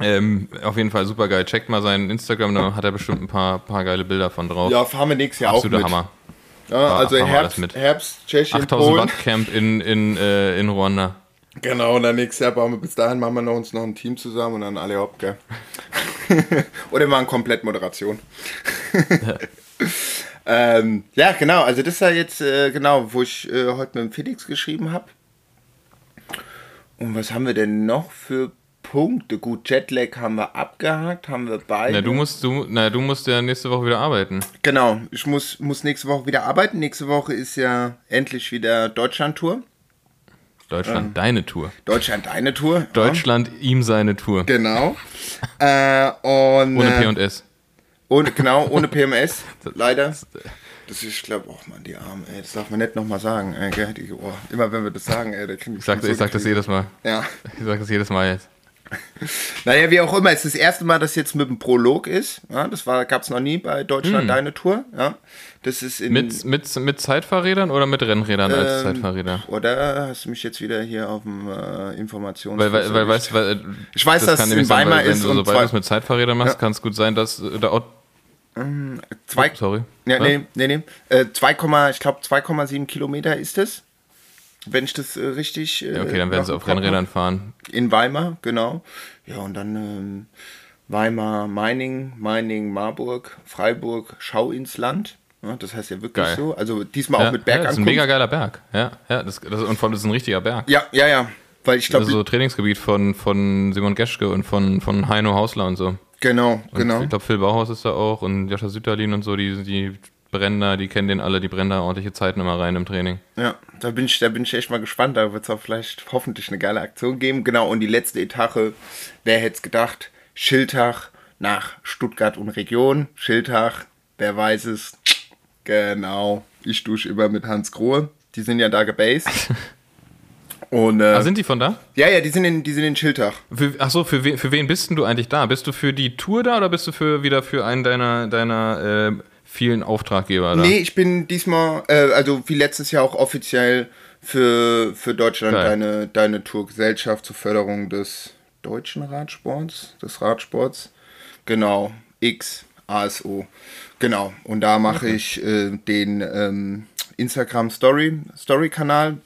Ähm, auf jeden Fall super geil. Checkt mal seinen Instagram, da hat er bestimmt ein paar, paar geile Bilder von drauf. Ja, fahren wir nächstes Jahr Absoluter auch mit. Hammer. Ja, also Herbst, Herbst, Tschechien, 8000 Watt Camp in, in, äh, in Ruanda. Genau, und dann nächstes Jahr bauen wir bis dahin machen wir noch uns noch ein Team zusammen und dann alle hopp, gell? Oder wir machen komplett Moderation. ja. ähm, ja, genau, also das war jetzt, äh, genau, wo ich äh, heute mit dem Felix geschrieben habe. Und was haben wir denn noch für Punkte? Gut, Jetlag haben wir abgehakt, haben wir beide. Na, du musst, du, na, du musst ja nächste Woche wieder arbeiten. Genau, ich muss, muss nächste Woche wieder arbeiten. Nächste Woche ist ja endlich wieder Deutschland-Tour. Deutschland, ähm, deine Tour. Deutschland, deine Tour. Deutschland, ja. ihm seine Tour. Genau. äh, und, ohne äh, P&S. Ohne, genau, ohne PMS, leider. Das ist, ich glaube, oh Mann, die Arme, ey, das darf man nicht nochmal sagen, ey? Die, oh, immer wenn wir das sagen, ey, der kriegt Ich sag, so ich sag das jedes Mal. Ja. Ich sag das jedes Mal jetzt. Naja, wie auch immer, es ist das erste Mal, dass jetzt mit dem Prolog ist. Ja, das gab es noch nie bei Deutschland hm. Deine Tour. Ja, das ist mit, mit, mit Zeitfahrrädern oder mit Rennrädern ähm, als Zeitfahrräder? Oder hast du mich jetzt wieder hier auf dem äh, Informations... Weil, weil, weil, weißt, weil, ich weiß, das dass es in Weimar sein, ist. Wenn du, sobald du es mit Zeitfahrrädern machst, ja. kann es gut sein, dass der Ort ähm, zwei, oh, sorry. Ja, nee, nee, nee. Äh, 2, ich glaube 2,7 Kilometer ist es. Wenn ich das äh, richtig. Äh, ja, okay, dann werden sie auf Rennrädern fahren. In Weimar, genau. Ja, und dann ähm, Weimar, Meining, Meining, Marburg, Freiburg, Schau ins Land. Ja, das heißt ja wirklich Geil. so. Also diesmal ja, auch mit Bergankunft. Ja, das ist ein mega geiler Berg. Ja, ja das, das, und vor allem ist ein richtiger Berg. Ja, ja, ja. Weil ich glaube. Also so Trainingsgebiet von, von Simon Geschke und von, von Heino Hausler und so. Genau, und genau. Ich glaube, Phil Bauhaus ist da auch und Joscha Sütterlin und so, die, die Brenner, die kennen den alle, die brennen da ordentliche Zeiten immer rein im Training. Ja, da bin ich, da bin ich echt mal gespannt. Da wird es auch vielleicht hoffentlich eine geile Aktion geben. Genau, und die letzte Etappe, wer hätte es gedacht? Schildtag nach Stuttgart und Region. Schildtag, wer weiß es? Genau. Ich dusche immer mit Hans Grohe. Die sind ja da gebased. Und, äh, ah, sind die von da? Ja, ja, die sind in, die sind in Schildach. achso, für, we, für wen bist denn du eigentlich da? Bist du für die Tour da oder bist du für, wieder für einen deiner, deiner äh, vielen Auftraggeber da? Nee, ich bin diesmal, äh, also wie letztes Jahr auch offiziell für, für Deutschland deine, deine Tourgesellschaft zur Förderung des deutschen Radsports, des Radsports. Genau, X, ASO. Genau, und da mache okay. ich äh, den ähm, Instagram Story, Story Kanal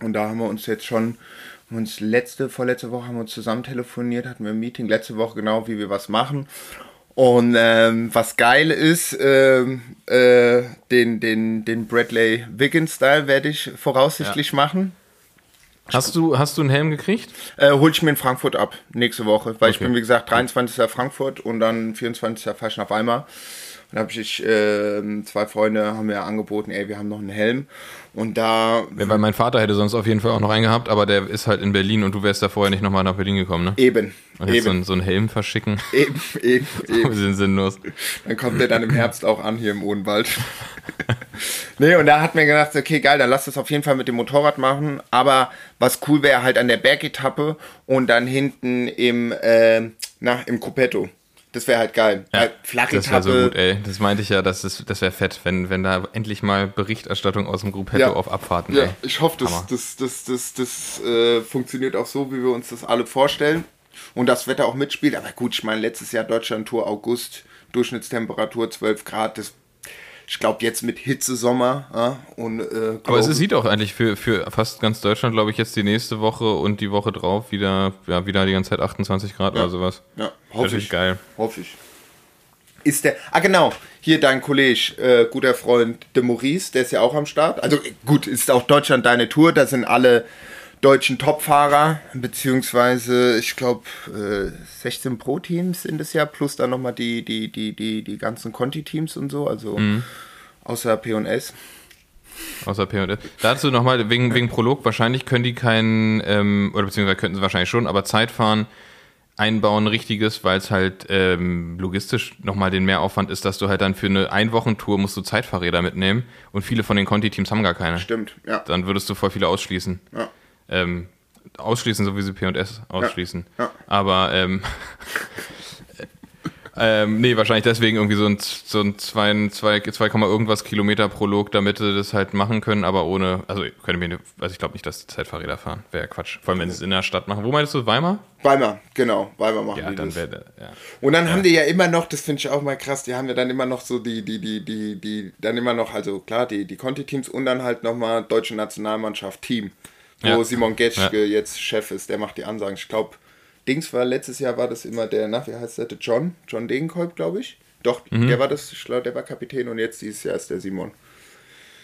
und da haben wir uns jetzt schon, uns letzte, vorletzte Woche haben wir uns zusammen telefoniert, hatten wir ein Meeting, letzte Woche genau, wie wir was machen. Und ähm, was geil ist, ähm, äh, den, den, den Bradley Wiggins-Style werde ich voraussichtlich ja. machen. Hast du, hast du einen Helm gekriegt? Äh, hol ich mir in Frankfurt ab, nächste Woche. Weil okay. ich bin, wie gesagt, 23. Frankfurt und dann 24. fahre ich nach Weimar. Dann habe ich, äh, zwei Freunde haben mir angeboten, ey, wir haben noch einen Helm. Und da. Ja, weil mein Vater hätte sonst auf jeden Fall auch noch einen gehabt, aber der ist halt in Berlin und du wärst da vorher nicht nochmal nach Berlin gekommen, ne? Eben. Und jetzt eben. So, ein, so einen Helm verschicken. Eben, eben, eben. sind sinnlos. Dann kommt der dann im Herbst auch an hier im Odenwald. nee, und da hat mir gedacht, okay, geil, dann lass das auf jeden Fall mit dem Motorrad machen. Aber was cool wäre, halt an der Bergetappe und dann hinten im, äh, na, im Coupetto. Das wäre halt geil. Ja, flache das wäre so gut, ey. Das meinte ich ja, das, das wäre fett, wenn, wenn da endlich mal Berichterstattung aus dem Gruppetto ja. auf Abfahrten. Ja, ey. ich hoffe, das, das, das, das, das äh, funktioniert auch so, wie wir uns das alle vorstellen. Und das Wetter auch mitspielt. Aber gut, ich meine, letztes Jahr Deutschland-Tour August, Durchschnittstemperatur 12 Grad, das ich glaube jetzt mit Hitzesommer. Ja, und, äh, Aber es sieht auch eigentlich für, für fast ganz Deutschland, glaube ich, jetzt die nächste Woche und die Woche drauf wieder, ja, wieder die ganze Zeit 28 Grad ja. oder sowas. Ja, hoffe ich. geil. Hoffe ich. Ist der, ah genau, hier dein Kollege, äh, guter Freund de Maurice, der ist ja auch am Start. Also gut, ist auch Deutschland deine Tour, da sind alle deutschen Topfahrer, beziehungsweise ich glaube äh, 16 Pro-Teams in das Jahr, plus dann nochmal die, die, die, die, die ganzen Conti-Teams und so, also mhm. außer P&S. Außer P&S. Dazu nochmal, wegen, wegen Prolog, wahrscheinlich können die keinen, ähm, oder beziehungsweise könnten sie wahrscheinlich schon, aber Zeitfahren einbauen, richtiges, weil es halt ähm, logistisch nochmal den Mehraufwand ist, dass du halt dann für eine Einwochentour musst du Zeitfahrräder mitnehmen und viele von den Conti-Teams haben gar keine. Stimmt, ja. Dann würdest du voll viele ausschließen. Ja ähm, ausschließen, so wie sie P&S ausschließen. Ja, ja. Aber ähm, ähm, nee, wahrscheinlich deswegen irgendwie so ein, so ein 2, 2, 2, irgendwas Kilometer Prolog, damit sie das halt machen können, aber ohne, also könnte mir, also ich glaube nicht, dass Zeitfahrräder fahren. Wäre Quatsch. Vor allem, wenn sie es in der Stadt machen. Wo meinst du, Weimar? Weimar, genau. Weimar machen ja, die dann das. Wär, ja. Und dann ja. haben die ja immer noch, das finde ich auch mal krass, die haben ja dann immer noch so die, die, die, die, die, dann immer noch, also klar, die, die Conti-Teams und dann halt nochmal deutsche Nationalmannschaft Team wo ja. Simon Getschke ja. jetzt Chef ist, der macht die Ansagen. Ich glaube, Dings war letztes Jahr war das immer der, na, wie heißt der, der John? John Degenkolb, glaube ich. Doch, mhm. der war das, ich glaube, der war Kapitän und jetzt dieses Jahr ist der Simon.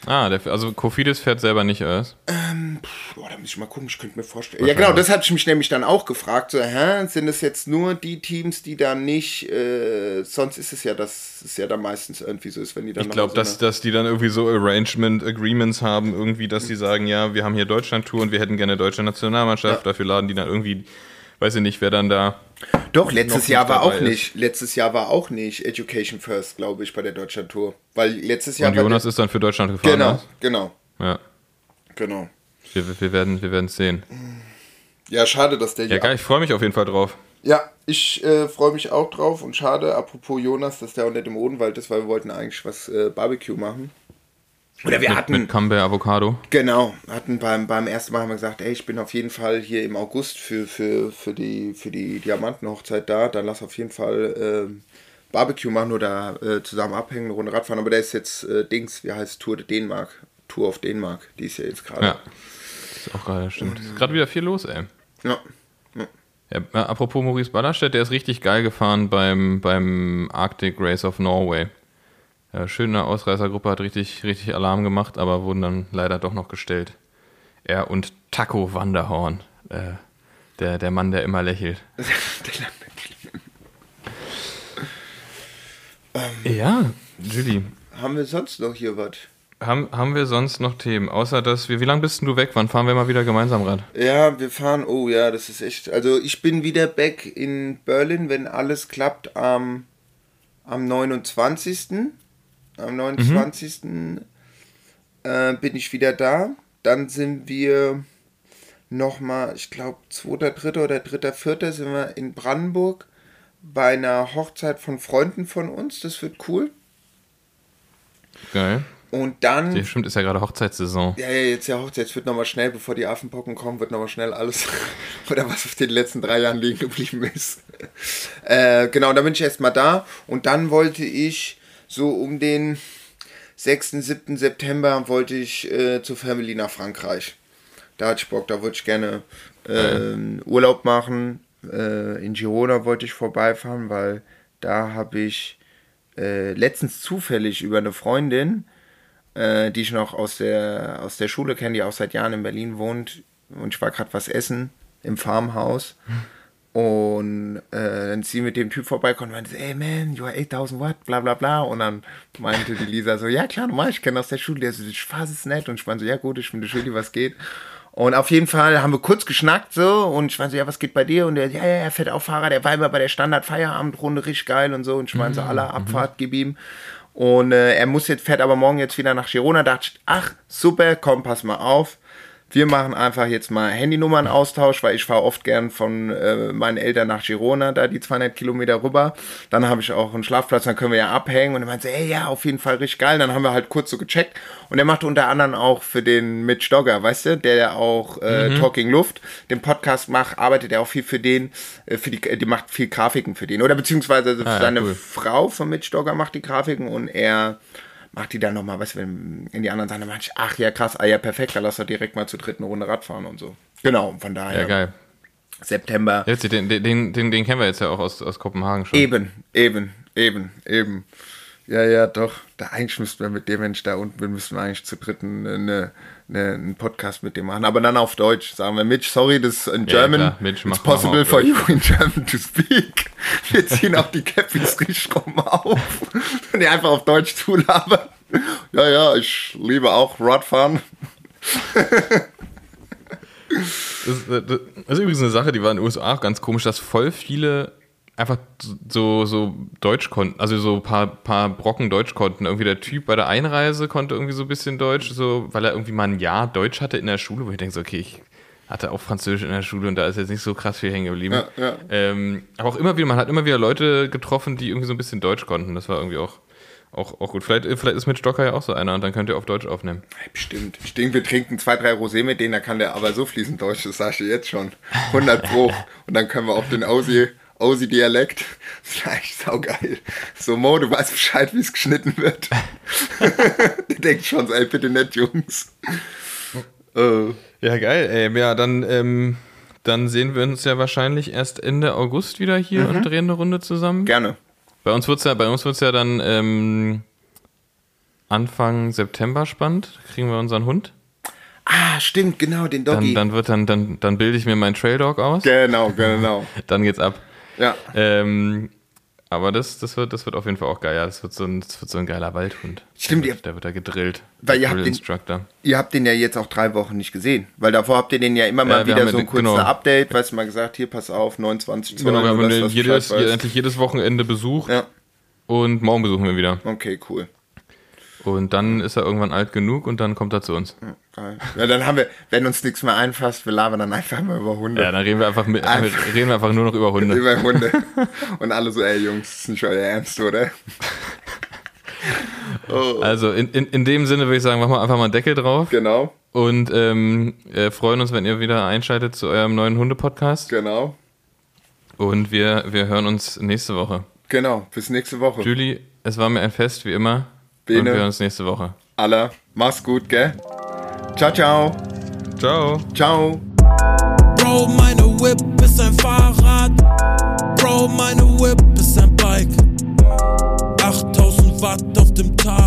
Ah, der, also Kofidis fährt selber nicht, oder? Ähm, boah, da muss ich mal gucken, ich könnte mir vorstellen. Ja, genau, das hatte ich mich nämlich dann auch gefragt. So, hä, sind es jetzt nur die Teams, die da nicht, äh, sonst ist es ja, dass es ja dann meistens irgendwie so ist, wenn die dann. Ich glaube, so dass, dass die dann irgendwie so Arrangement Agreements haben, irgendwie, dass die sagen, ja, wir haben hier Deutschland-Tour und wir hätten gerne deutsche Nationalmannschaft, ja. dafür laden die dann irgendwie, weiß ich nicht, wer dann da doch, letztes Jahr war auch ist. nicht. Letztes Jahr war auch nicht Education First, glaube ich, bei der Deutschland Tour. Weil letztes Jahr. Und Jonas ist dann für Deutschland gefahren. Genau, ne? genau. Ja. Genau. Wir, wir werden wir es sehen. Ja, schade, dass der Ja, geil, ich freue mich auf jeden Fall drauf. Ja, ich äh, freue mich auch drauf und schade, apropos Jonas, dass der auch nicht im Odenwald ist, weil wir wollten eigentlich was äh, Barbecue machen. Oder wir mit, hatten. Mit Camembert Avocado. Genau. Hatten beim, beim ersten Mal haben wir gesagt, ey, ich bin auf jeden Fall hier im August für, für, für die, für die Diamantenhochzeit da. Dann lass auf jeden Fall äh, Barbecue machen oder äh, zusammen abhängen, eine Runde Radfahren. Aber der ist jetzt äh, Dings, wie heißt Tour de Dänemark. Tour auf Dänemark. Die ist ja jetzt gerade. Ja. Ist auch gerade, stimmt. Ist gerade wieder viel los, ey. Ja. Ja, äh, apropos Maurice Ballerstedt, der ist richtig geil gefahren beim, beim Arctic Race of Norway. Ja, schöne Ausreißergruppe hat richtig, richtig Alarm gemacht, aber wurden dann leider doch noch gestellt. Er und Taco Wanderhorn, äh, der, der Mann, der immer lächelt. ähm, ja, Julie. Haben wir sonst noch hier was? Haben, haben wir sonst noch Themen? Außer dass wir. Wie lange bist du weg? Wann fahren wir mal wieder gemeinsam Rad? Ja, wir fahren. Oh ja, das ist echt. Also ich bin wieder back in Berlin, wenn alles klappt, am, am 29. Am 29. Mhm. Äh, bin ich wieder da. Dann sind wir nochmal, ich glaube, 2.3. oder 3.4. sind wir in Brandenburg bei einer Hochzeit von Freunden von uns. Das wird cool. Geil. Und dann. Ja, stimmt, ist ja gerade Hochzeitssaison. Ja, ja, jetzt ja Hochzeit. Es wird nochmal schnell, bevor die Affenpocken kommen, wird nochmal schnell alles, oder was auf den letzten drei Jahren liegen geblieben ist. Äh, genau, da bin ich erstmal da. Und dann wollte ich so um den 6., 7. September wollte ich äh, zur Family nach Frankreich. Da hatte ich Bock, da wollte ich gerne äh, Urlaub machen. Äh, in Girona wollte ich vorbeifahren, weil da habe ich äh, letztens zufällig über eine Freundin, äh, die ich noch aus der, aus der Schule kenne, die auch seit Jahren in Berlin wohnt, und ich war gerade was essen im Farmhaus. Hm. Und äh, dann sie mit dem Typ vorbeikommt und meinte, ey man, you are 8000 Watt, bla bla bla. Und dann meinte die Lisa so, ja klar, normal, ich kenne aus der Schule. Der so, die Spaß ist nett. Und ich meinte so, ja gut, ich bin die Schule, was geht. Und auf jeden Fall haben wir kurz geschnackt so und ich meinte so, ja, was geht bei dir? Und der, ja, ja, er fährt auch Fahrrad, der war immer bei der Standard-Feierabendrunde richtig geil und so. Und ich meinte so, mhm, aller mhm. Abfahrt, gib ihm. Und äh, er muss jetzt, fährt aber morgen jetzt wieder nach Girona. Da dachte ich, ach, super, komm, pass mal auf wir machen einfach jetzt mal Handynummernaustausch, weil ich fahre oft gern von äh, meinen Eltern nach Girona, da die 200 Kilometer rüber. Dann habe ich auch einen Schlafplatz, dann können wir ja abhängen. Und er meinte, ey, ja, auf jeden Fall richtig geil. Dann haben wir halt kurz so gecheckt. Und er macht unter anderem auch für den Mitch Dogger, weißt du, der ja auch äh, mhm. Talking Luft, den Podcast macht, arbeitet er auch viel für den, äh, für die, die macht viel Grafiken für den. Oder beziehungsweise ah, seine ja, cool. Frau von Mitch Dogger macht die Grafiken und er macht die dann nochmal, was wenn in die anderen Seite manche, ach ja, krass, ah ja, perfekt, dann lass doch direkt mal zur dritten Runde Radfahren und so. Genau, von daher. Ja, geil. September. Jetzt, den, den, den, den kennen wir jetzt ja auch aus, aus Kopenhagen schon. Eben, eben, eben, eben. Ja, ja, doch. Da eigentlich müssten wir mit dem Mensch da unten bin, müssten wir eigentlich zu dritten eine, eine, einen Podcast mit dem machen. Aber dann auf Deutsch. Sagen wir, Mitch, sorry, das ist in German. Ja, Mitch, It's possible for you in German to speak. Wir ziehen auch die Cappies richtig rum auf. Und die einfach auf Deutsch zulabern. Ja, ja, ich liebe auch Radfahren. Das, das, das, ist übrigens eine Sache, die war in den USA auch ganz komisch, dass voll viele einfach so, so Deutsch konnten, also so ein paar, paar Brocken Deutsch konnten. Irgendwie der Typ bei der Einreise konnte irgendwie so ein bisschen Deutsch, so, weil er irgendwie mal ein Jahr Deutsch hatte in der Schule, wo ich denke so, okay, ich hatte auch Französisch in der Schule und da ist jetzt nicht so krass viel hängen geblieben. Ja, ja. Ähm, aber auch immer wieder, man hat immer wieder Leute getroffen, die irgendwie so ein bisschen Deutsch konnten. Das war irgendwie auch, auch, auch gut. Vielleicht, vielleicht ist mit Stocker ja auch so einer und dann könnt ihr auf Deutsch aufnehmen. Bestimmt. Ich denke, wir trinken zwei, drei Rosé mit denen, da kann der aber so fließend Deutsch, das sagst du jetzt schon. 100 Pro. und dann können wir auf den Aussie Aussie-Dialekt. Vielleicht saugeil. So, Mo, du weißt Bescheid, wie es geschnitten wird. Der denkt schon so, ey, bitte nett, Jungs. Uh. Ja, geil, ey. Ja, dann, ähm, dann sehen wir uns ja wahrscheinlich erst Ende August wieder hier mhm. und drehen eine Runde zusammen. Gerne. Bei uns wird es ja, bei uns wird's ja dann ähm, Anfang September spannend. Kriegen wir unseren Hund. Ah, stimmt, genau, den Doggy. Dann, dann, wird dann, dann, dann bilde ich mir meinen Trail Dog aus. Genau, genau. dann geht's ab. Ja. Ähm, aber das, das, wird, das wird auf jeden Fall auch geil. Ja, das wird so ein, das wird so ein geiler Waldhund. Stimmt, der wird, der wird da gedrillt. Weil ihr habt, den, ihr habt den ja jetzt auch drei Wochen nicht gesehen. Weil davor habt ihr den ja immer mal ja, wieder so ein kurzes genau. Update, weißt du, mal gesagt, hier, pass auf, 29, 2, Genau, wir haben den jedes, endlich jedes Wochenende besucht. Ja. Und morgen besuchen wir wieder. Okay, cool. Und dann ist er irgendwann alt genug und dann kommt er zu uns. Ja, geil. Ja, dann haben wir, wenn uns nichts mehr einfasst, wir labern dann einfach mal über Hunde. Ja, dann reden wir einfach, mit, einfach. reden wir einfach nur noch über Hunde. über Hunde. Und alle so, ey Jungs, das ist nicht euer Ernst, oder? oh. Also in, in, in dem Sinne würde ich sagen, machen wir einfach mal einen Deckel drauf. Genau. Und ähm, äh, freuen uns, wenn ihr wieder einschaltet zu eurem neuen Hunde-Podcast. Genau. Und wir, wir hören uns nächste Woche. Genau, bis nächste Woche. Julie, es war mir ein Fest, wie immer. Bene. Und wir hören uns nächste Woche. Aller. Mach's gut, gell? Ciao, ciao. Ciao. Ciao. Bro, meine Whip ist ein Fahrrad. Bro, meine Whip ist ein Bike. 8000 Watt auf dem Tag.